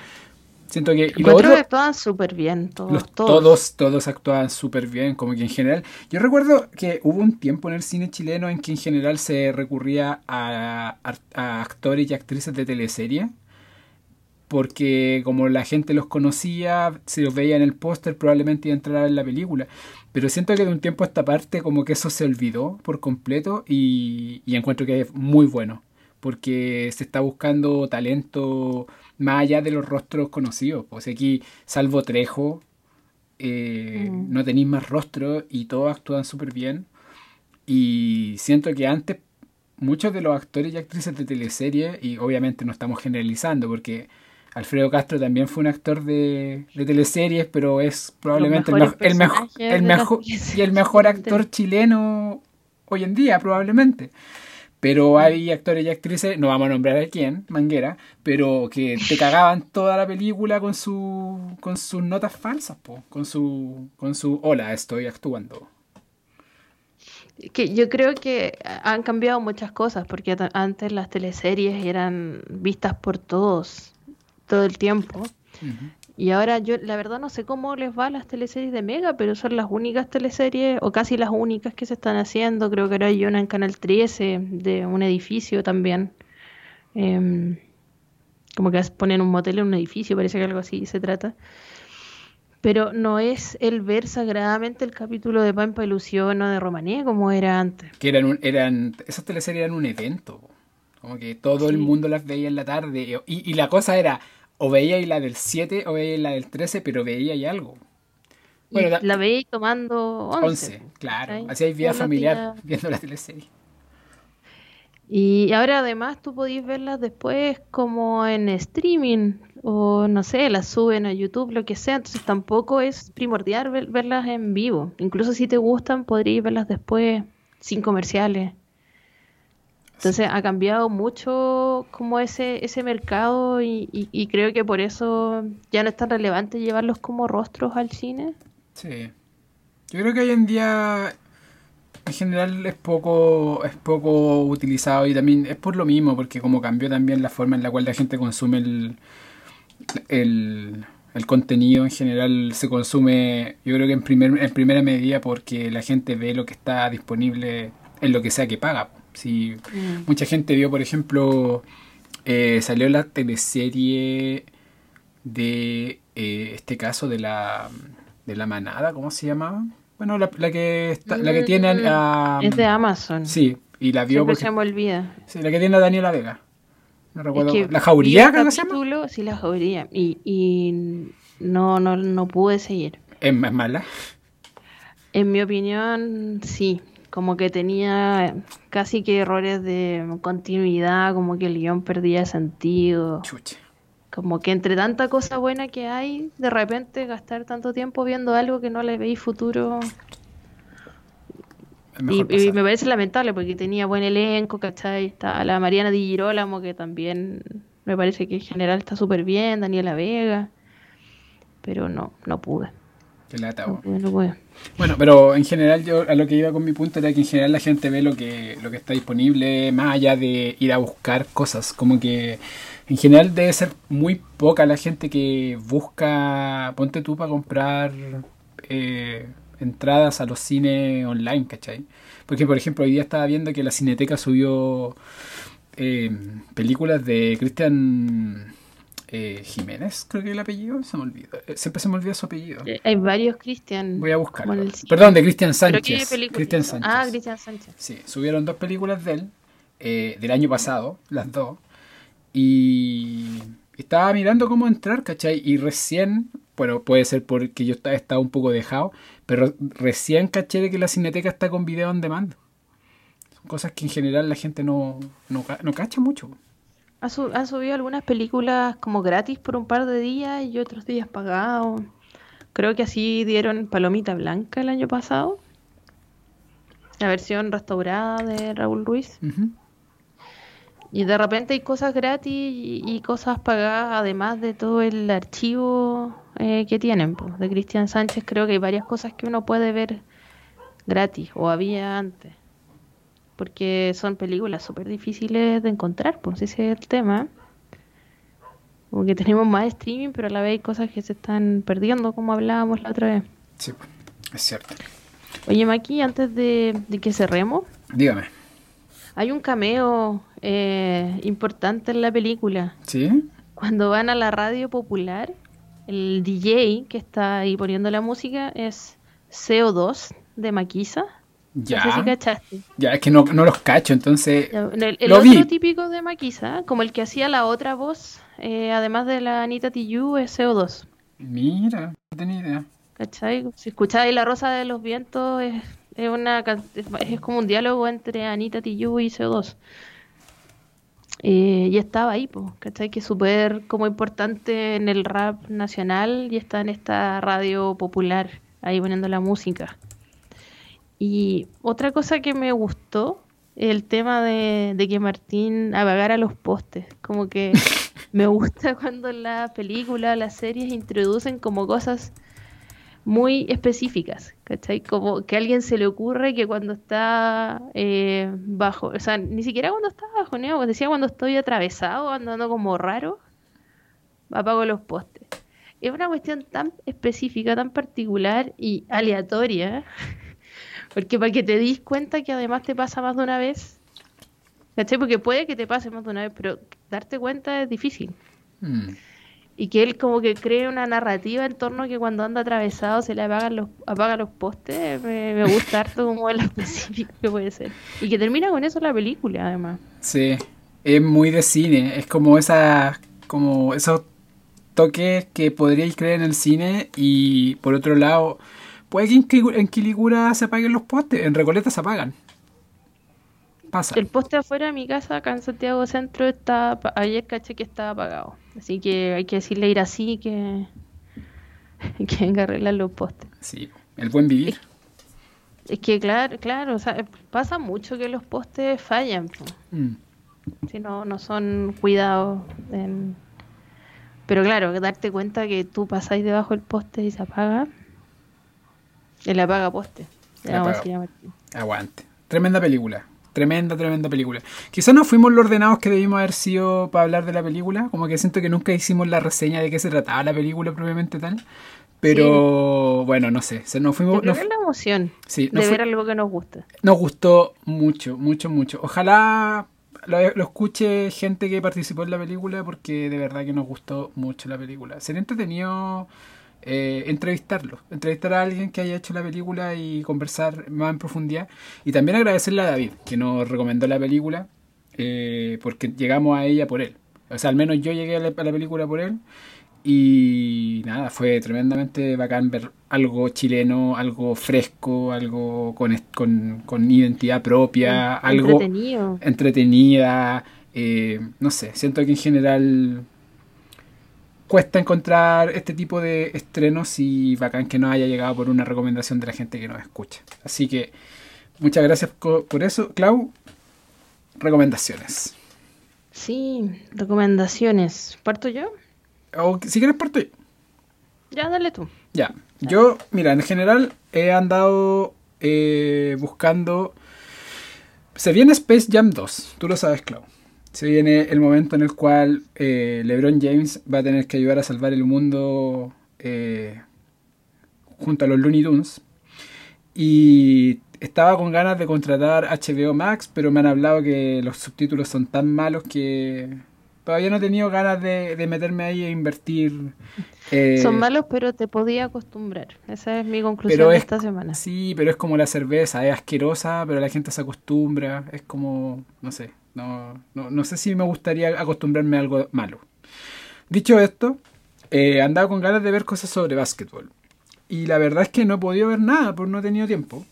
Siento que. Y lo actúan súper bien, todos, todos. todos. actúan súper bien, como que en general. Yo recuerdo que hubo un tiempo en el cine chileno en que en general se recurría a, actores y actrices de teleserie. Porque como la gente los conocía, si los veía en el póster, probablemente iba a entrar en la película. Pero siento que de un tiempo a esta parte, como que eso se olvidó por completo. Y, y encuentro que es muy bueno. Porque se está buscando talento más allá de los rostros conocidos. Pues aquí, salvo Trejo, eh, mm. no tenéis más rostros y todos actúan súper bien. Y siento que antes muchos de los actores y actrices de teleserie, y obviamente no estamos generalizando porque Alfredo Castro también fue un actor de, de teleseries, pero es probablemente el, el, mejor, el mejor (laughs) y el mejor actor chileno hoy en día, probablemente. Pero hay actores y actrices, no vamos a nombrar a quién, Manguera, pero que te cagaban toda la película con su con sus notas falsas, po, con su con su hola, estoy actuando. Que yo creo que han cambiado muchas cosas, porque antes las teleseries eran vistas por todos todo el tiempo. Y ahora yo, la verdad, no sé cómo les va a las teleseries de Mega, pero son las únicas teleseries, o casi las únicas que se están haciendo. Creo que ahora hay una en Canal 13 de un edificio también. Em, como que ponen un motel en un edificio, parece que algo así se trata. Pero no es el ver sagradamente el capítulo de Pampa Ilusión o de Romanía como era antes. Que eran, eran esas teleseries eran un evento. Como que todo el mundo las veía en la tarde. Y, y la cosa era, o veía la del 7 o veía la del 13, pero veía y algo. Bueno, la, veía tomando 11. claro. Así hay vida familiar viendo la teleserie. Y ahora además tú podías verlas después como en streaming o no sé, las suben a YouTube, lo que sea. Entonces tampoco es primordial verlas en vivo. Incluso si te gustan, podrías verlas después sin comerciales. Entonces ha cambiado mucho como ese, ese mercado y, creo que por eso ya no es tan relevante llevarlos como rostros al cine. Sí. Yo creo que hoy en día en general es poco, es poco utilizado y también es por lo mismo, porque como cambió también la forma en la cual la gente consume el, el, el contenido en general se consume, yo creo que en, primer, en primera medida porque la gente ve lo que está disponible en lo que sea que paga. Si mm. mucha gente vio, por ejemplo, eh, salió la teleserie de eh, este caso de la, de la manada, ¿cómo se llamaba? Bueno, la, la que está, la que tiene a, Es de Amazon. Sí, y la vio porque, se me olvida. Sí, la que tiene a Daniela Vega. No recuerdo. ¿La Jauría creo que se llama? Sí, la Jauría. Y, y no, no, no pude seguir. ¿Es más mala? En mi opinión, sí como que tenía casi que errores de continuidad, como que el guion perdía sentido. Como que entre tanta cosa buena que hay, de repente gastar tanto tiempo viendo algo que no le veis futuro. Y, me parece lamentable porque tenía buen elenco, ¿cachai? Está la Mariana Di Girolamo, que también me parece que en general está súper bien, Daniela Vega. Pero no, no pude. Qué lata, bueno, pero en general yo a lo que iba con mi punto era que en general la gente ve lo que, lo que está disponible más allá de ir a buscar cosas. Como que en general debe ser muy poca la gente que busca, ponte tú para comprar eh, entradas a los cines online, ¿cachai? Porque por ejemplo hoy día estaba viendo que la Cineteca subió eh, películas de Christian eh, Jiménez, creo que el apellido, se me olvida. Eh, siempre se me olvida su apellido. Eh, hay varios Cristian. Voy a buscar. Perdón, de Cristian Sánchez. Cristian Sánchez. Ah, Cristian Sánchez. Sí, subieron dos películas de él, del año pasado, las dos. Y estaba mirando cómo entrar, ¿cachai? Y recién, bueno, puede ser porque yo estaba, estaba un poco dejado, pero recién caché de que la cineteca está con video on demand. Son cosas que en general la gente no, no, no cacha mucho. Ha, subido algunas películas como gratis por un par de días y otros días pagados. Creo que así dieron Palomita Blanca el año pasado. La versión restaurada de Raúl Ruiz. Y de repente hay cosas gratis y, cosas pagadas, además de todo el archivo eh, que tienen. Pues. De Cristian Sánchez creo que hay varias cosas que uno puede ver gratis o había antes porque son películas súper difíciles de encontrar, pues ese es el tema. Como que tenemos más streaming, pero a la vez hay cosas que se están perdiendo, como hablábamos la otra vez. Sí, es cierto. Oye, Maki, antes de, que cerremos, dígame. Hay un cameo eh, importante en la película. ¿Sí? Cuando van a la radio popular, el DJ que está ahí poniendo la música es CO2 de Maquisa. Ya. Ya, es que no, los cacho, entonces. El, otro típico de Maquisa, como el que hacía la otra voz, eh, además de la Anita Tijoux, es CO2. Mira, no tenía idea. ¿Cachai? Si escucháis La Rosa de los Vientos, es, es una es, como un diálogo entre Anita Tijoux y CO2. Eh, y estaba ahí, pues, ¿cachai? Que es súper como importante en el rap nacional y está en esta radio popular, ahí poniendo la música. Y otra cosa que me gustó, el tema de, que Martín apagara los postes. Como que (laughs) me gusta cuando las películas, las series introducen como cosas muy específicas, ¿cachai? Como que a alguien se le ocurre que cuando está eh, bajo, o sea, ni siquiera cuando está bajo, ¿no? decía cuando estoy atravesado, andando como raro, apago los postes. es una cuestión tan específica, tan particular y aleatoria, porque para que te dis cuenta que además te pasa más de una vez, ¿cachai? Porque puede que te pase más de una vez, pero darte cuenta es difícil. Mm. Y que él como que cree una narrativa en torno a que cuando anda atravesado se le apagan los, apaga los postes. Me, me gusta (laughs) harto como lo específico que puede ser. Y que termina con eso la película, además. Sí, es muy de cine. Es como esa, como esos toques que podríais creer en el cine y por otro lado, puede que en, Quili- en Quilicura se apaguen los postes, en Recoleta se apagan. Pasa. El poste afuera de mi casa, acá en Santiago Centro, está ayer caché que estaba apagado. Así que hay que decirle ir así que, (laughs) que venga a arreglar los postes. Sí, el buen vivir. Es que claro, claro, o sea, pasa mucho que los postes fallan. Mm. si no, no son cuidados. en- Pero claro, darte cuenta que tú pasáis debajo del poste y se apaga. El apaga poste. El apaga-. Aguante. Tremenda película. Tremenda, tremenda película. Quizás no fuimos los ordenados que debimos haber sido para hablar de la película. Como que siento que nunca hicimos la reseña de qué se trataba la película propiamente tal. Pero bueno, no sé. Se nos fuimos. nos- la emoción sí, de ver algo que nos gusta. nos gustó mucho, mucho, mucho. Ojalá lo, lo escuche gente que participó en la película porque de verdad que nos gustó mucho la película. Sería entretenido eh, entrevistarlo, entrevistar a alguien que haya hecho la película y conversar más en profundidad. Y también agradecerle a David que nos recomendó la película eh, porque llegamos a ella por él. O sea, al menos yo llegué a la, a la película por él. Y nada, fue tremendamente bacán ver algo chileno, algo fresco, algo con, con, con identidad propia, algo Entretenido. entretenida. eh, no sé, siento que en general cuesta encontrar este tipo de estrenos y bacán que nos haya llegado por una recomendación de la gente que nos escucha. Así que muchas gracias por eso. Clau, recomendaciones. Sí, recomendaciones. ¿Parto yo? O si quieres parto yo. Ya, dale tú. Ya, yo, mira, en general he andado eh, buscando... Se viene Space Jam 2, tú lo sabes, Clau. Se viene el momento en el cual eh, LeBron James va a tener que ayudar a salvar el mundo eh, junto a los Looney Tunes. Y estaba con ganas de contratar HBO Max, pero me han hablado que los subtítulos son tan malos que todavía no he tenido ganas de, de meterme ahí e invertir. eh, Son malos, pero te podía acostumbrar. Esa es mi conclusión pero de es, esta semana. Sí, pero es como la cerveza, es asquerosa, pero la gente se acostumbra. Es como, no sé, no, no, no sé si me gustaría acostumbrarme a algo malo. Dicho esto, eh, andaba con ganas de ver cosas sobre básquetbol. Y la verdad es que no he podido ver nada, porque no he tenido tiempo.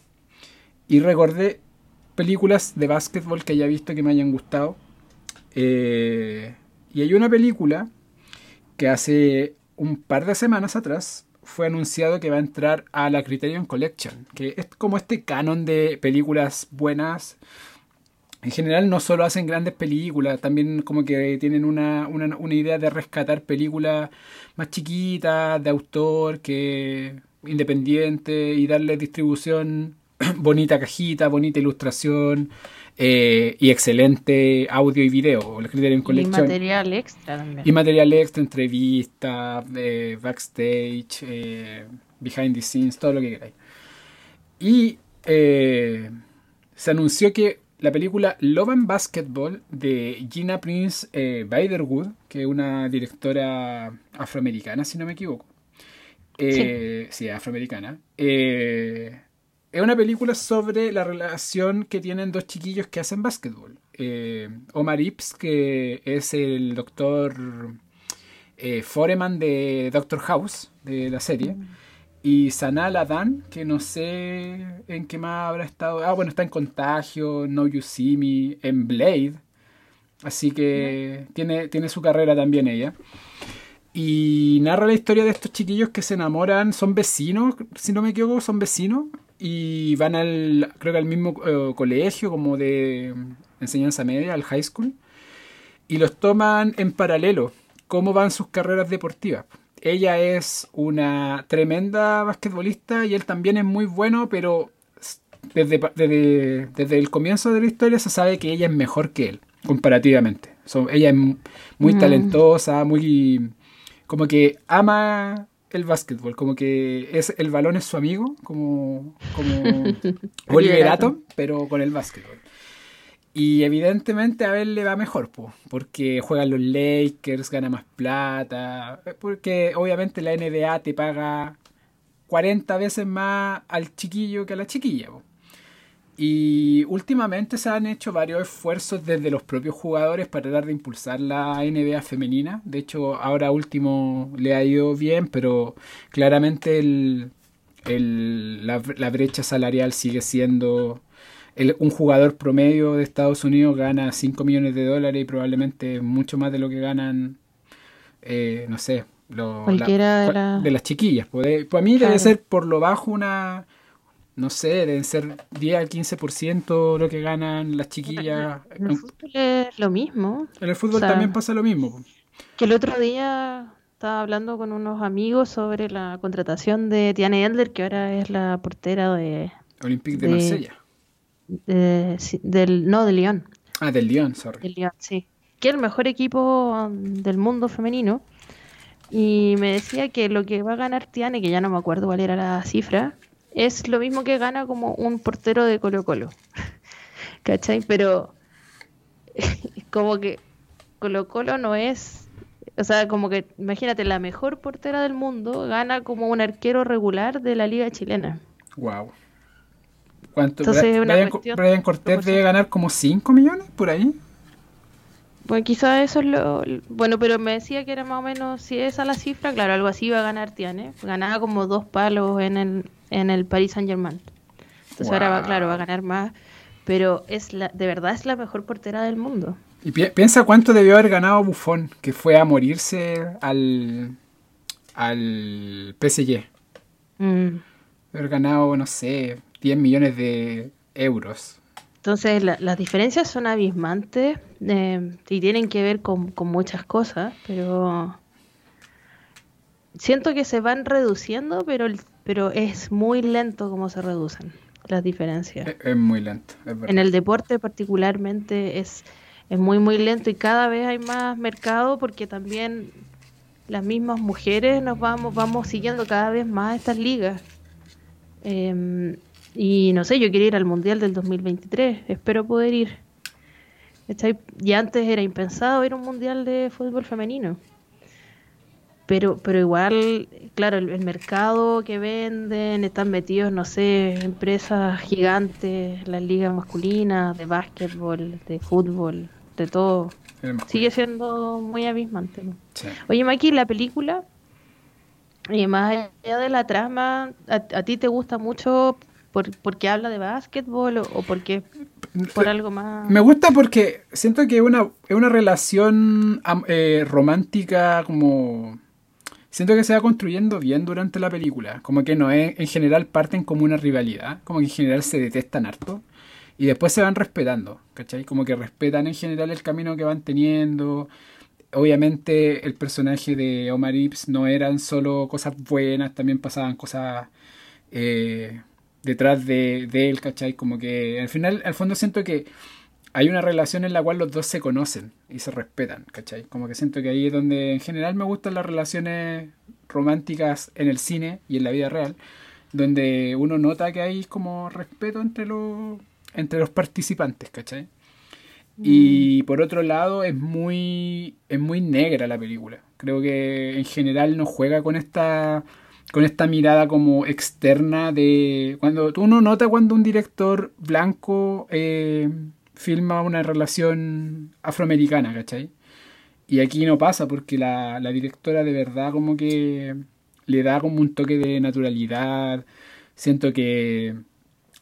Y recordé películas de básquetbol que haya visto que me hayan gustado. Eh, y hay una película que hace un par de semanas atrás fue anunciado que va a entrar a la Criterion Collection, que es como este canon de películas buenas. En general no solo hacen grandes películas, también como que tienen una, una, una idea de rescatar películas más chiquitas, de autor, que independiente, y darle distribución, (clears throat) bonita cajita, bonita ilustración, eh, y excelente audio y video. La Criterion Y Collection. material extra también. Y material extra, entrevistas, eh, backstage, eh, behind the scenes, todo lo que queráis. Y eh, se anunció que la película Love and Basketball de Gina Prince eh, Byderwood, que es una directora afroamericana, si no me equivoco. Eh, sí. afroamericana. Eh, es una película sobre la relación que tienen dos chiquillos que hacen básquetbol. Eh, Omar Ipps, que es el doctor Foreman de Doctor House, de la serie. Y Sanal Adan, que no sé en qué más habrá estado. Ah, bueno, está en Contagio, No You See Me, en Blade. Así que tiene, tiene su carrera también ella. Y narra la historia de estos chiquillos que se enamoran, son vecinos, si no me equivoco, son vecinos. Y van al, creo que al mismo eh, colegio, como de enseñanza media, al high school. Y los toman en paralelo, cómo van sus carreras deportivas. Ella es una tremenda basquetbolista y él también es muy bueno, pero desde, desde, desde el comienzo de la historia se sabe que ella es mejor que él, comparativamente. So, ella es muy Mm. talentosa, muy como que ama el básquetbol, como que es el balón es su amigo, como, como (laughs) Oliver Atom, pero con el básquetbol. Y evidentemente a él le va mejor, porque juegan los Lakers, gana más plata, porque obviamente la NBA te paga 40 veces más al chiquillo que a la chiquilla. Y últimamente se han hecho varios esfuerzos desde los propios jugadores para tratar de impulsar la NBA femenina. De hecho, ahora último le ha ido bien, pero claramente el, la, brecha salarial sigue siendo... un jugador promedio de Estados Unidos gana 5 millones de dólares y probablemente mucho más de lo que ganan, eh, no sé, Cualquiera de, las chiquillas. Pues, para mí debe ser por lo bajo una no sé, deben ser 10 al 15% lo que ganan las chiquillas. En el fútbol es lo mismo. En el fútbol también pasa lo mismo. Que el otro día estaba hablando con unos amigos sobre la contratación de Tiane Endler, que ahora es la portera de... Olympique de, Marsella. Del, no, de Lyon. Ah, del Lyon, sorry. Del Lyon, sí. Que es el mejor equipo del mundo femenino. Y me decía que lo que va a ganar Tiane, que ya no me acuerdo cuál era la cifra, es lo mismo que gana como un portero de Colo Colo. (laughs) ¿Cachai? Pero (laughs) como que Colo Colo no es, o sea, como que imagínate, la mejor portera del mundo gana como un arquero regular de la liga chilena. Wow. ¿Cuánto? Brian, Cortés debe ganar como 5 millones por ahí. Bueno, quizás eso es lo... Bueno, pero me decía que era más o menos, si esa la cifra, claro, algo así iba a ganar Tiane. Ganaba como dos palos en el, en el Paris Saint Germain. Entonces ahora va, claro, va a ganar más. Pero es la, de verdad es la mejor portera del mundo. Y piensa cuánto debió haber ganado Buffon, que fue a morirse al, al PSG. Mm. Haber ganado, no sé, 10 millones de euros. Entonces las diferencias son abismantes eh, y tienen que ver con, muchas cosas, pero siento que se van reduciendo, pero, pero es muy lento como se reducen las diferencias. Es, muy lento. en el deporte particularmente es, es muy, muy lento y cada vez hay más mercado porque también las mismas mujeres nos vamos, vamos siguiendo cada vez más estas ligas. Eh, y no sé, yo quiero ir al Mundial del 2023, espero poder ir. Y antes era impensado ir a un Mundial de fútbol femenino. Pero, pero igual, claro, el, mercado que venden, están metidos, no sé, empresas gigantes, las ligas masculinas, de básquetbol, de fútbol, de todo. Sigue siendo muy abismante. Oye, Maki, la película, y más allá de la trama, ¿a, a ti te gusta mucho por, porque habla de básquetbol o, porque por algo más. Me gusta porque siento que es una, es una relación eh, romántica como. Siento que se va construyendo bien durante la película. Como que no es, en general parten como una rivalidad. Como que en general se detestan harto. Y después se van respetando. ¿Cachai? Como que respetan en general el camino que van teniendo. Obviamente el personaje de Omar Ips no eran solo cosas buenas, también pasaban cosas eh, detrás de, él, ¿cachai? Como que al final, al fondo siento que hay una relación en la cual los dos se conocen y se respetan, ¿cachai? Como que siento que ahí es donde en general me gustan las relaciones románticas en el cine y en la vida real, donde uno nota que hay como respeto entre los, entre los participantes, ¿cachai? Y mm. por otro lado es muy, es muy negra la película. Creo que en general no juega con esta con esta mirada como externa de cuando uno nota cuando un director blanco eh, filma una relación afroamericana, ¿cachai? Y aquí no pasa porque la, directora de verdad como que le da como un toque de naturalidad. Siento que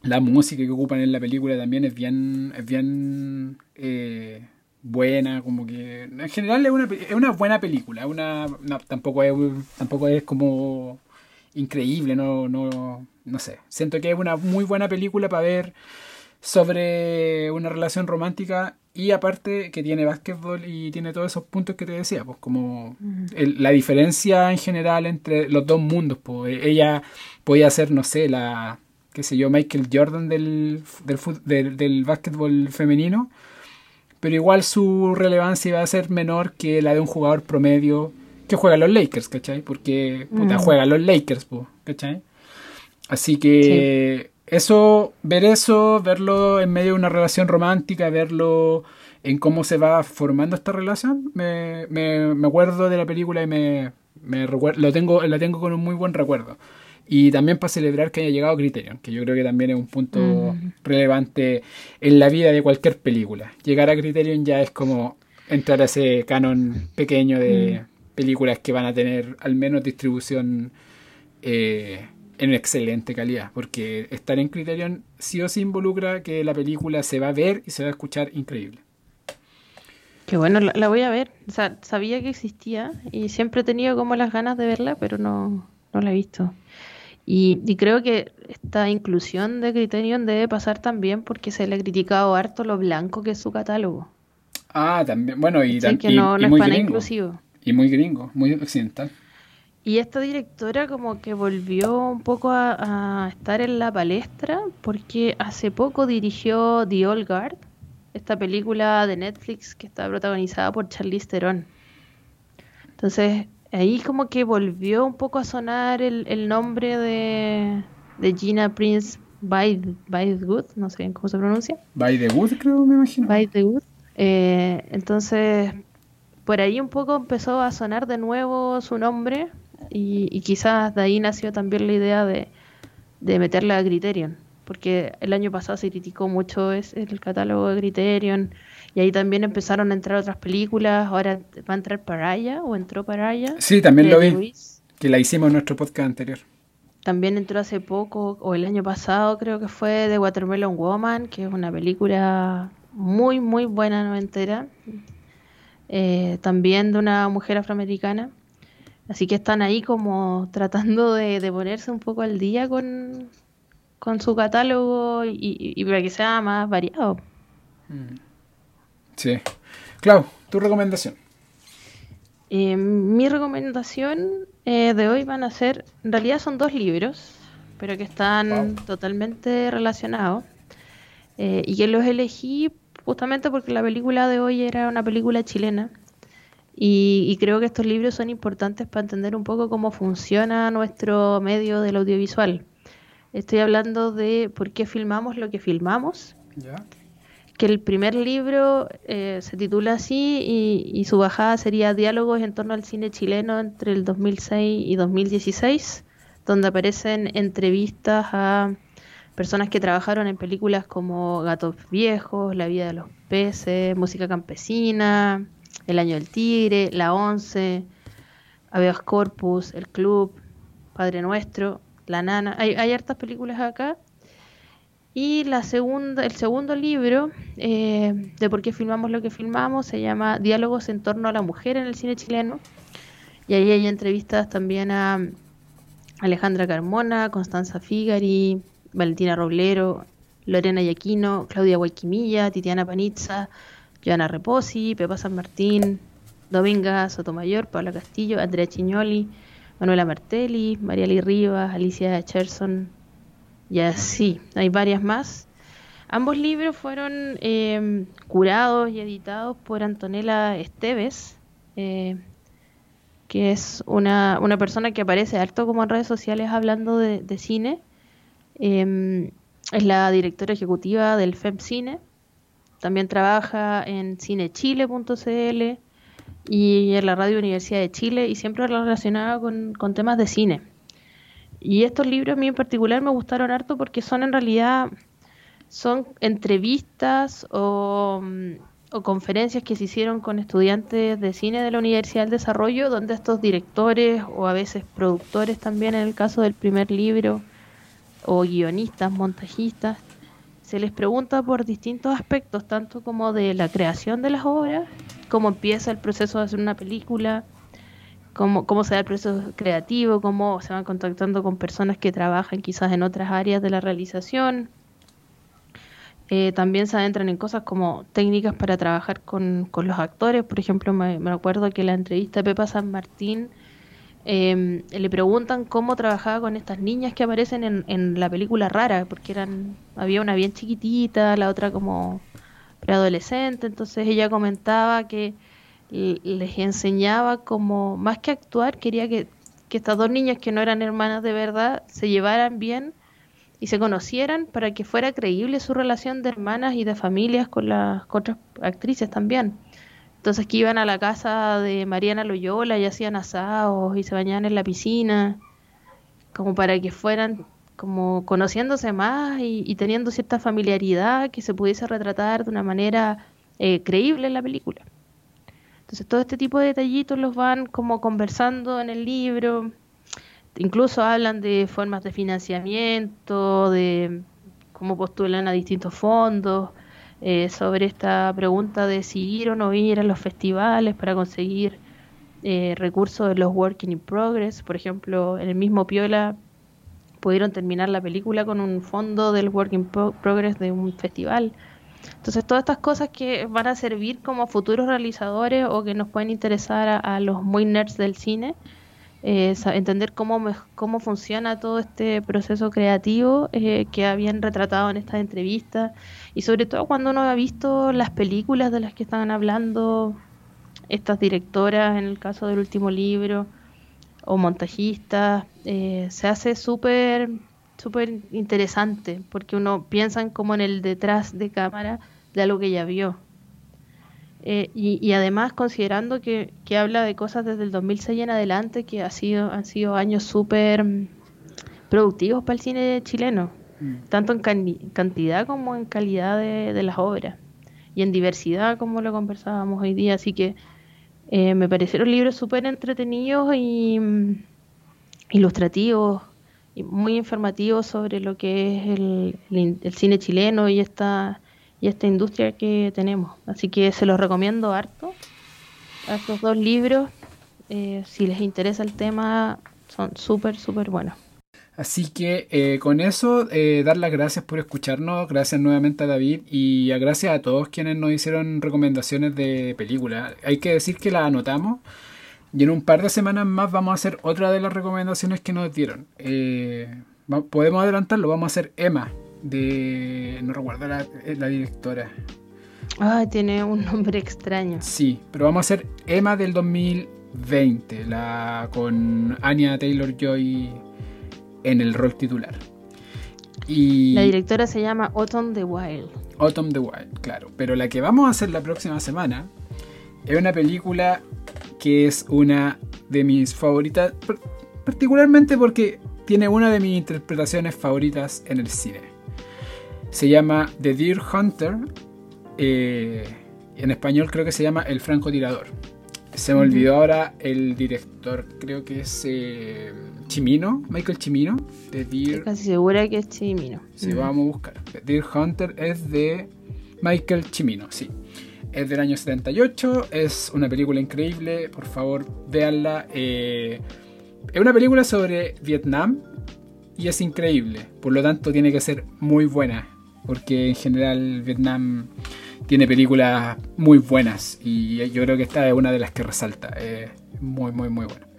la música que ocupan en la película también es bien, es bien eh, buena, como que en general es una, es una buena película, una, tampoco es, tampoco es como increíble, no, no, no sé. Siento que es una muy buena película para ver sobre una relación romántica y aparte que tiene básquetbol y tiene todos esos puntos que te decía, pues como la diferencia en general entre los dos mundos, pues ella podía ser, no sé, la, qué sé yo, Michael Jordan del, del, del básquetbol femenino, pero igual su relevancia iba a ser menor que la de un jugador promedio que juegan los Lakers, ¿cachai? Porque puta, juegan los Lakers, ¿cachai? Así que eso, ver eso, verlo en medio de una relación romántica, verlo en cómo se va formando esta relación, me, me, me acuerdo de la película y me, me lo tengo, la tengo con un muy buen recuerdo. Y también para celebrar que haya llegado Criterion, que yo creo que también es un punto relevante en la vida de cualquier película. Llegar a Criterion ya es como entrar a ese canon pequeño de mm. Películas que van a tener al menos distribución eh, en excelente calidad, porque estar en Criterion sí o sí involucra que la película se va a ver y se va a escuchar increíble. Qué bueno, la, voy a ver. O sea, sabía que existía y siempre he tenido como las ganas de verla, pero no, no la he visto. Y, creo que esta inclusión de Criterion debe pasar también porque se le ha criticado harto lo blanco que es su catálogo. Ah, también. Bueno, y también. que no, es para inclusivo. Y muy gringo, muy occidental. Y esta directora como que volvió un poco a, estar en la palestra porque hace poco dirigió The Old Guard, esta película de Netflix que está protagonizada por Charlize Theron. Entonces, ahí como que volvió un poco a sonar el, nombre de, Gina Prince by, by Good, no sé bien cómo se pronuncia. By the Good, creo, me imagino. By the Good. Eh, entonces, por ahí un poco empezó a sonar de nuevo su nombre y, quizás de ahí nació también la idea de, de meterla a Criterion, porque el año pasado se criticó mucho el catálogo de Criterion y ahí también empezaron a entrar otras películas. Ahora va a entrar Paraya o entró Paraya. Sí, también lo vi. Que la hicimos en nuestro podcast anterior. También entró hace poco, o el año pasado creo que fue The Watermelon Woman, que es una película muy, muy buena noventera. Eh, también de una mujer afroamericana. Así que están ahí como tratando de, ponerse un poco al día con, su catálogo y, para que sea más variado. Mm. Sí. Clau, tu recomendación. Eh, mi recomendación eh, de hoy van a ser, en realidad son dos libros, pero que están totalmente relacionados. Eh, y que los elegí justamente porque la película de hoy era una película chilena. Y, y, creo que estos libros son importantes para entender un poco cómo funciona nuestro medio del audiovisual. Estoy hablando de por qué filmamos lo que filmamos. ¿Ya? que el primer libro eh, se titula así y, su bajada sería Diálogos en torno al cine chileno entre el 2006 y 2016, donde aparecen entrevistas a personas que trabajaron en películas como Gatos Viejos, La vida de los peces, Música Campesina, El Año del Tigre, La Once, Aveas Corpus, El Club, Padre Nuestro, La Nana. Hay, hay hartas películas acá y la segunda, el segundo libro eh, de por qué filmamos lo que filmamos se llama Diálogos en torno a la mujer en el cine chileno. Y ahí hay entrevistas también a Alejandra Carmona, Constanza Figari, Valentina Roblero, Lorena Yaquino, Claudia Guayquimilla, Titiana Panizza, Joana Reposi, Pepa San Martín, Dominga Sotomayor, Paula Castillo, Andrea Chiñoli, Manuela Martelli, María Lee Rivas, Alicia Cherson, y así, hay varias más. Ambos libros fueron eh, curados y editados por Antonella Esteves, eh, que es una, una, persona que aparece harto como en redes sociales hablando de, cine. Em, es la directora ejecutiva del FEMCine. También trabaja en cinechile.cl y en la Radio Universidad de Chile y siempre relacionada con, con temas de cine. Y estos libros a mí en particular me gustaron harto porque son en realidad son entrevistas o, conferencias que se hicieron con estudiantes de cine de la Universidad del Desarrollo, donde estos directores o a veces productores también en el caso del primer libro, o guionistas, montajistas, se les pregunta por distintos aspectos, tanto como de la creación de las obras, cómo empieza el proceso de hacer una película, cómo, cómo se da el proceso creativo, cómo se van contactando con personas que trabajan quizás en otras áreas de la realización. Eh, también se adentran en cosas como técnicas para trabajar con, los actores. Por ejemplo, me, acuerdo que la entrevista de Pepa San Martín em, le preguntan cómo trabajaba con estas niñas que aparecen en, en la película rara, porque eran había una bien chiquitita, la otra como preadolescente. Entonces ella comentaba que les enseñaba como, más que actuar, quería que, que estas dos niñas que no eran hermanas de verdad se llevaran bien y se conocieran para que fuera creíble su relación de hermanas y de familias con las otras actrices también. Entonces que iban a la casa de Mariana Loyola y hacían asados y se bañaban en la piscina, como para que fueran como conociéndose más y, teniendo cierta familiaridad que se pudiese retratar de una manera eh, creíble en la película. Entonces todo este tipo de detallitos los van como conversando en el libro, incluso hablan de formas de financiamiento, de cómo postulan a distintos fondos, eh, sobre esta pregunta de si ir o no ir a los festivales para conseguir eh, recursos de los Working in Progress. Por ejemplo, en el mismo Piola pudieron terminar la película con un fondo del Working Progress de un festival. Entonces, todas estas cosas que van a servir como futuros realizadores o que nos pueden interesar a los muy nerds del cine, eh, entender cómo, cómo funciona todo este proceso creativo eh, que habían retratado en estas entrevistas y sobre todo cuando uno ha visto las películas de las que estaban hablando estas directoras en el caso del último libro o montajistas, eh, se hace súper súper interesante porque uno piensa como en el detrás de cámara de algo que ya vio. Eh, y, además considerando que, habla de cosas desde el 2006 en adelante que ha sido, han sido años súper mm, productivos para el cine chileno. Tanto en cantidad como en calidad de, las obras y en diversidad como lo conversábamos hoy día. Así que eh, me parecieron libros súper entretenidos y mm, ilustrativos y muy informativos sobre lo que es el, el cine chileno y esta y esta industria que tenemos. Así que se los recomiendo harto a estos dos libros. Eh, si les interesa el tema, son súper, súper buenos. Así que eh, con eso, eh, dar las gracias por escucharnos, gracias nuevamente a David y a gracias a todos quienes nos hicieron recomendaciones de películas. Hay que decir que las anotamos y en un par de semanas más vamos a hacer otra de las recomendaciones que nos dieron. podemos adelantarlo, vamos a hacer Emma, de. No recuerdo la, eh, la directora. Ah, tiene un nombre extraño. Sí, pero vamos a hacer Emma del 2020, la con Anya Taylor Joy en el rol titular. Y... La directora se llama Autumn the Wild. Autumn the Wild, claro. Pero la que vamos a hacer la próxima semana es una película que es una de mis favoritas, particularmente porque tiene una de mis interpretaciones favoritas en el cine. Se llama The Deer Hunter. Eh, en español creo que se llama El francotirador. Se me olvidó ahora el director, creo que es eh, Chimino, Michael Chimino, de Deer. Estoy casi segura que es Chimino. Sí, vamos a buscar. The Deer Hunter es de Michael Chimino, sí. Es del año 78, es una película increíble, por favor, véanla. Eh, es una película sobre Vietnam y es increíble, por lo tanto tiene que ser muy buena porque en general Vietnam tiene películas muy buenas y yo creo que esta es una de las que resalta. Es muy, muy, muy buena.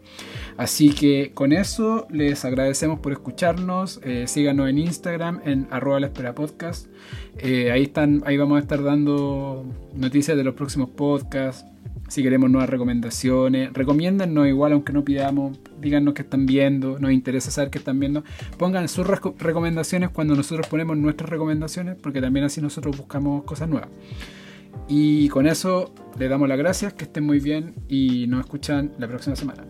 Así que con eso les agradecemos por escucharnos. Eh, síganos en Instagram en arroba la espera podcast. Eh, ahí, están, ahí vamos a estar dando noticias de los próximos podcasts si queremos nuevas recomendaciones. Recomiéndanos igual, aunque no pidamos, díganos qué están viendo, nos interesa saber qué están viendo. Pongan sus recomendaciones cuando nosotros ponemos nuestras recomendaciones, porque también así nosotros buscamos cosas nuevas. Y con eso les damos las gracias, que estén muy bien y nos escuchan la próxima semana.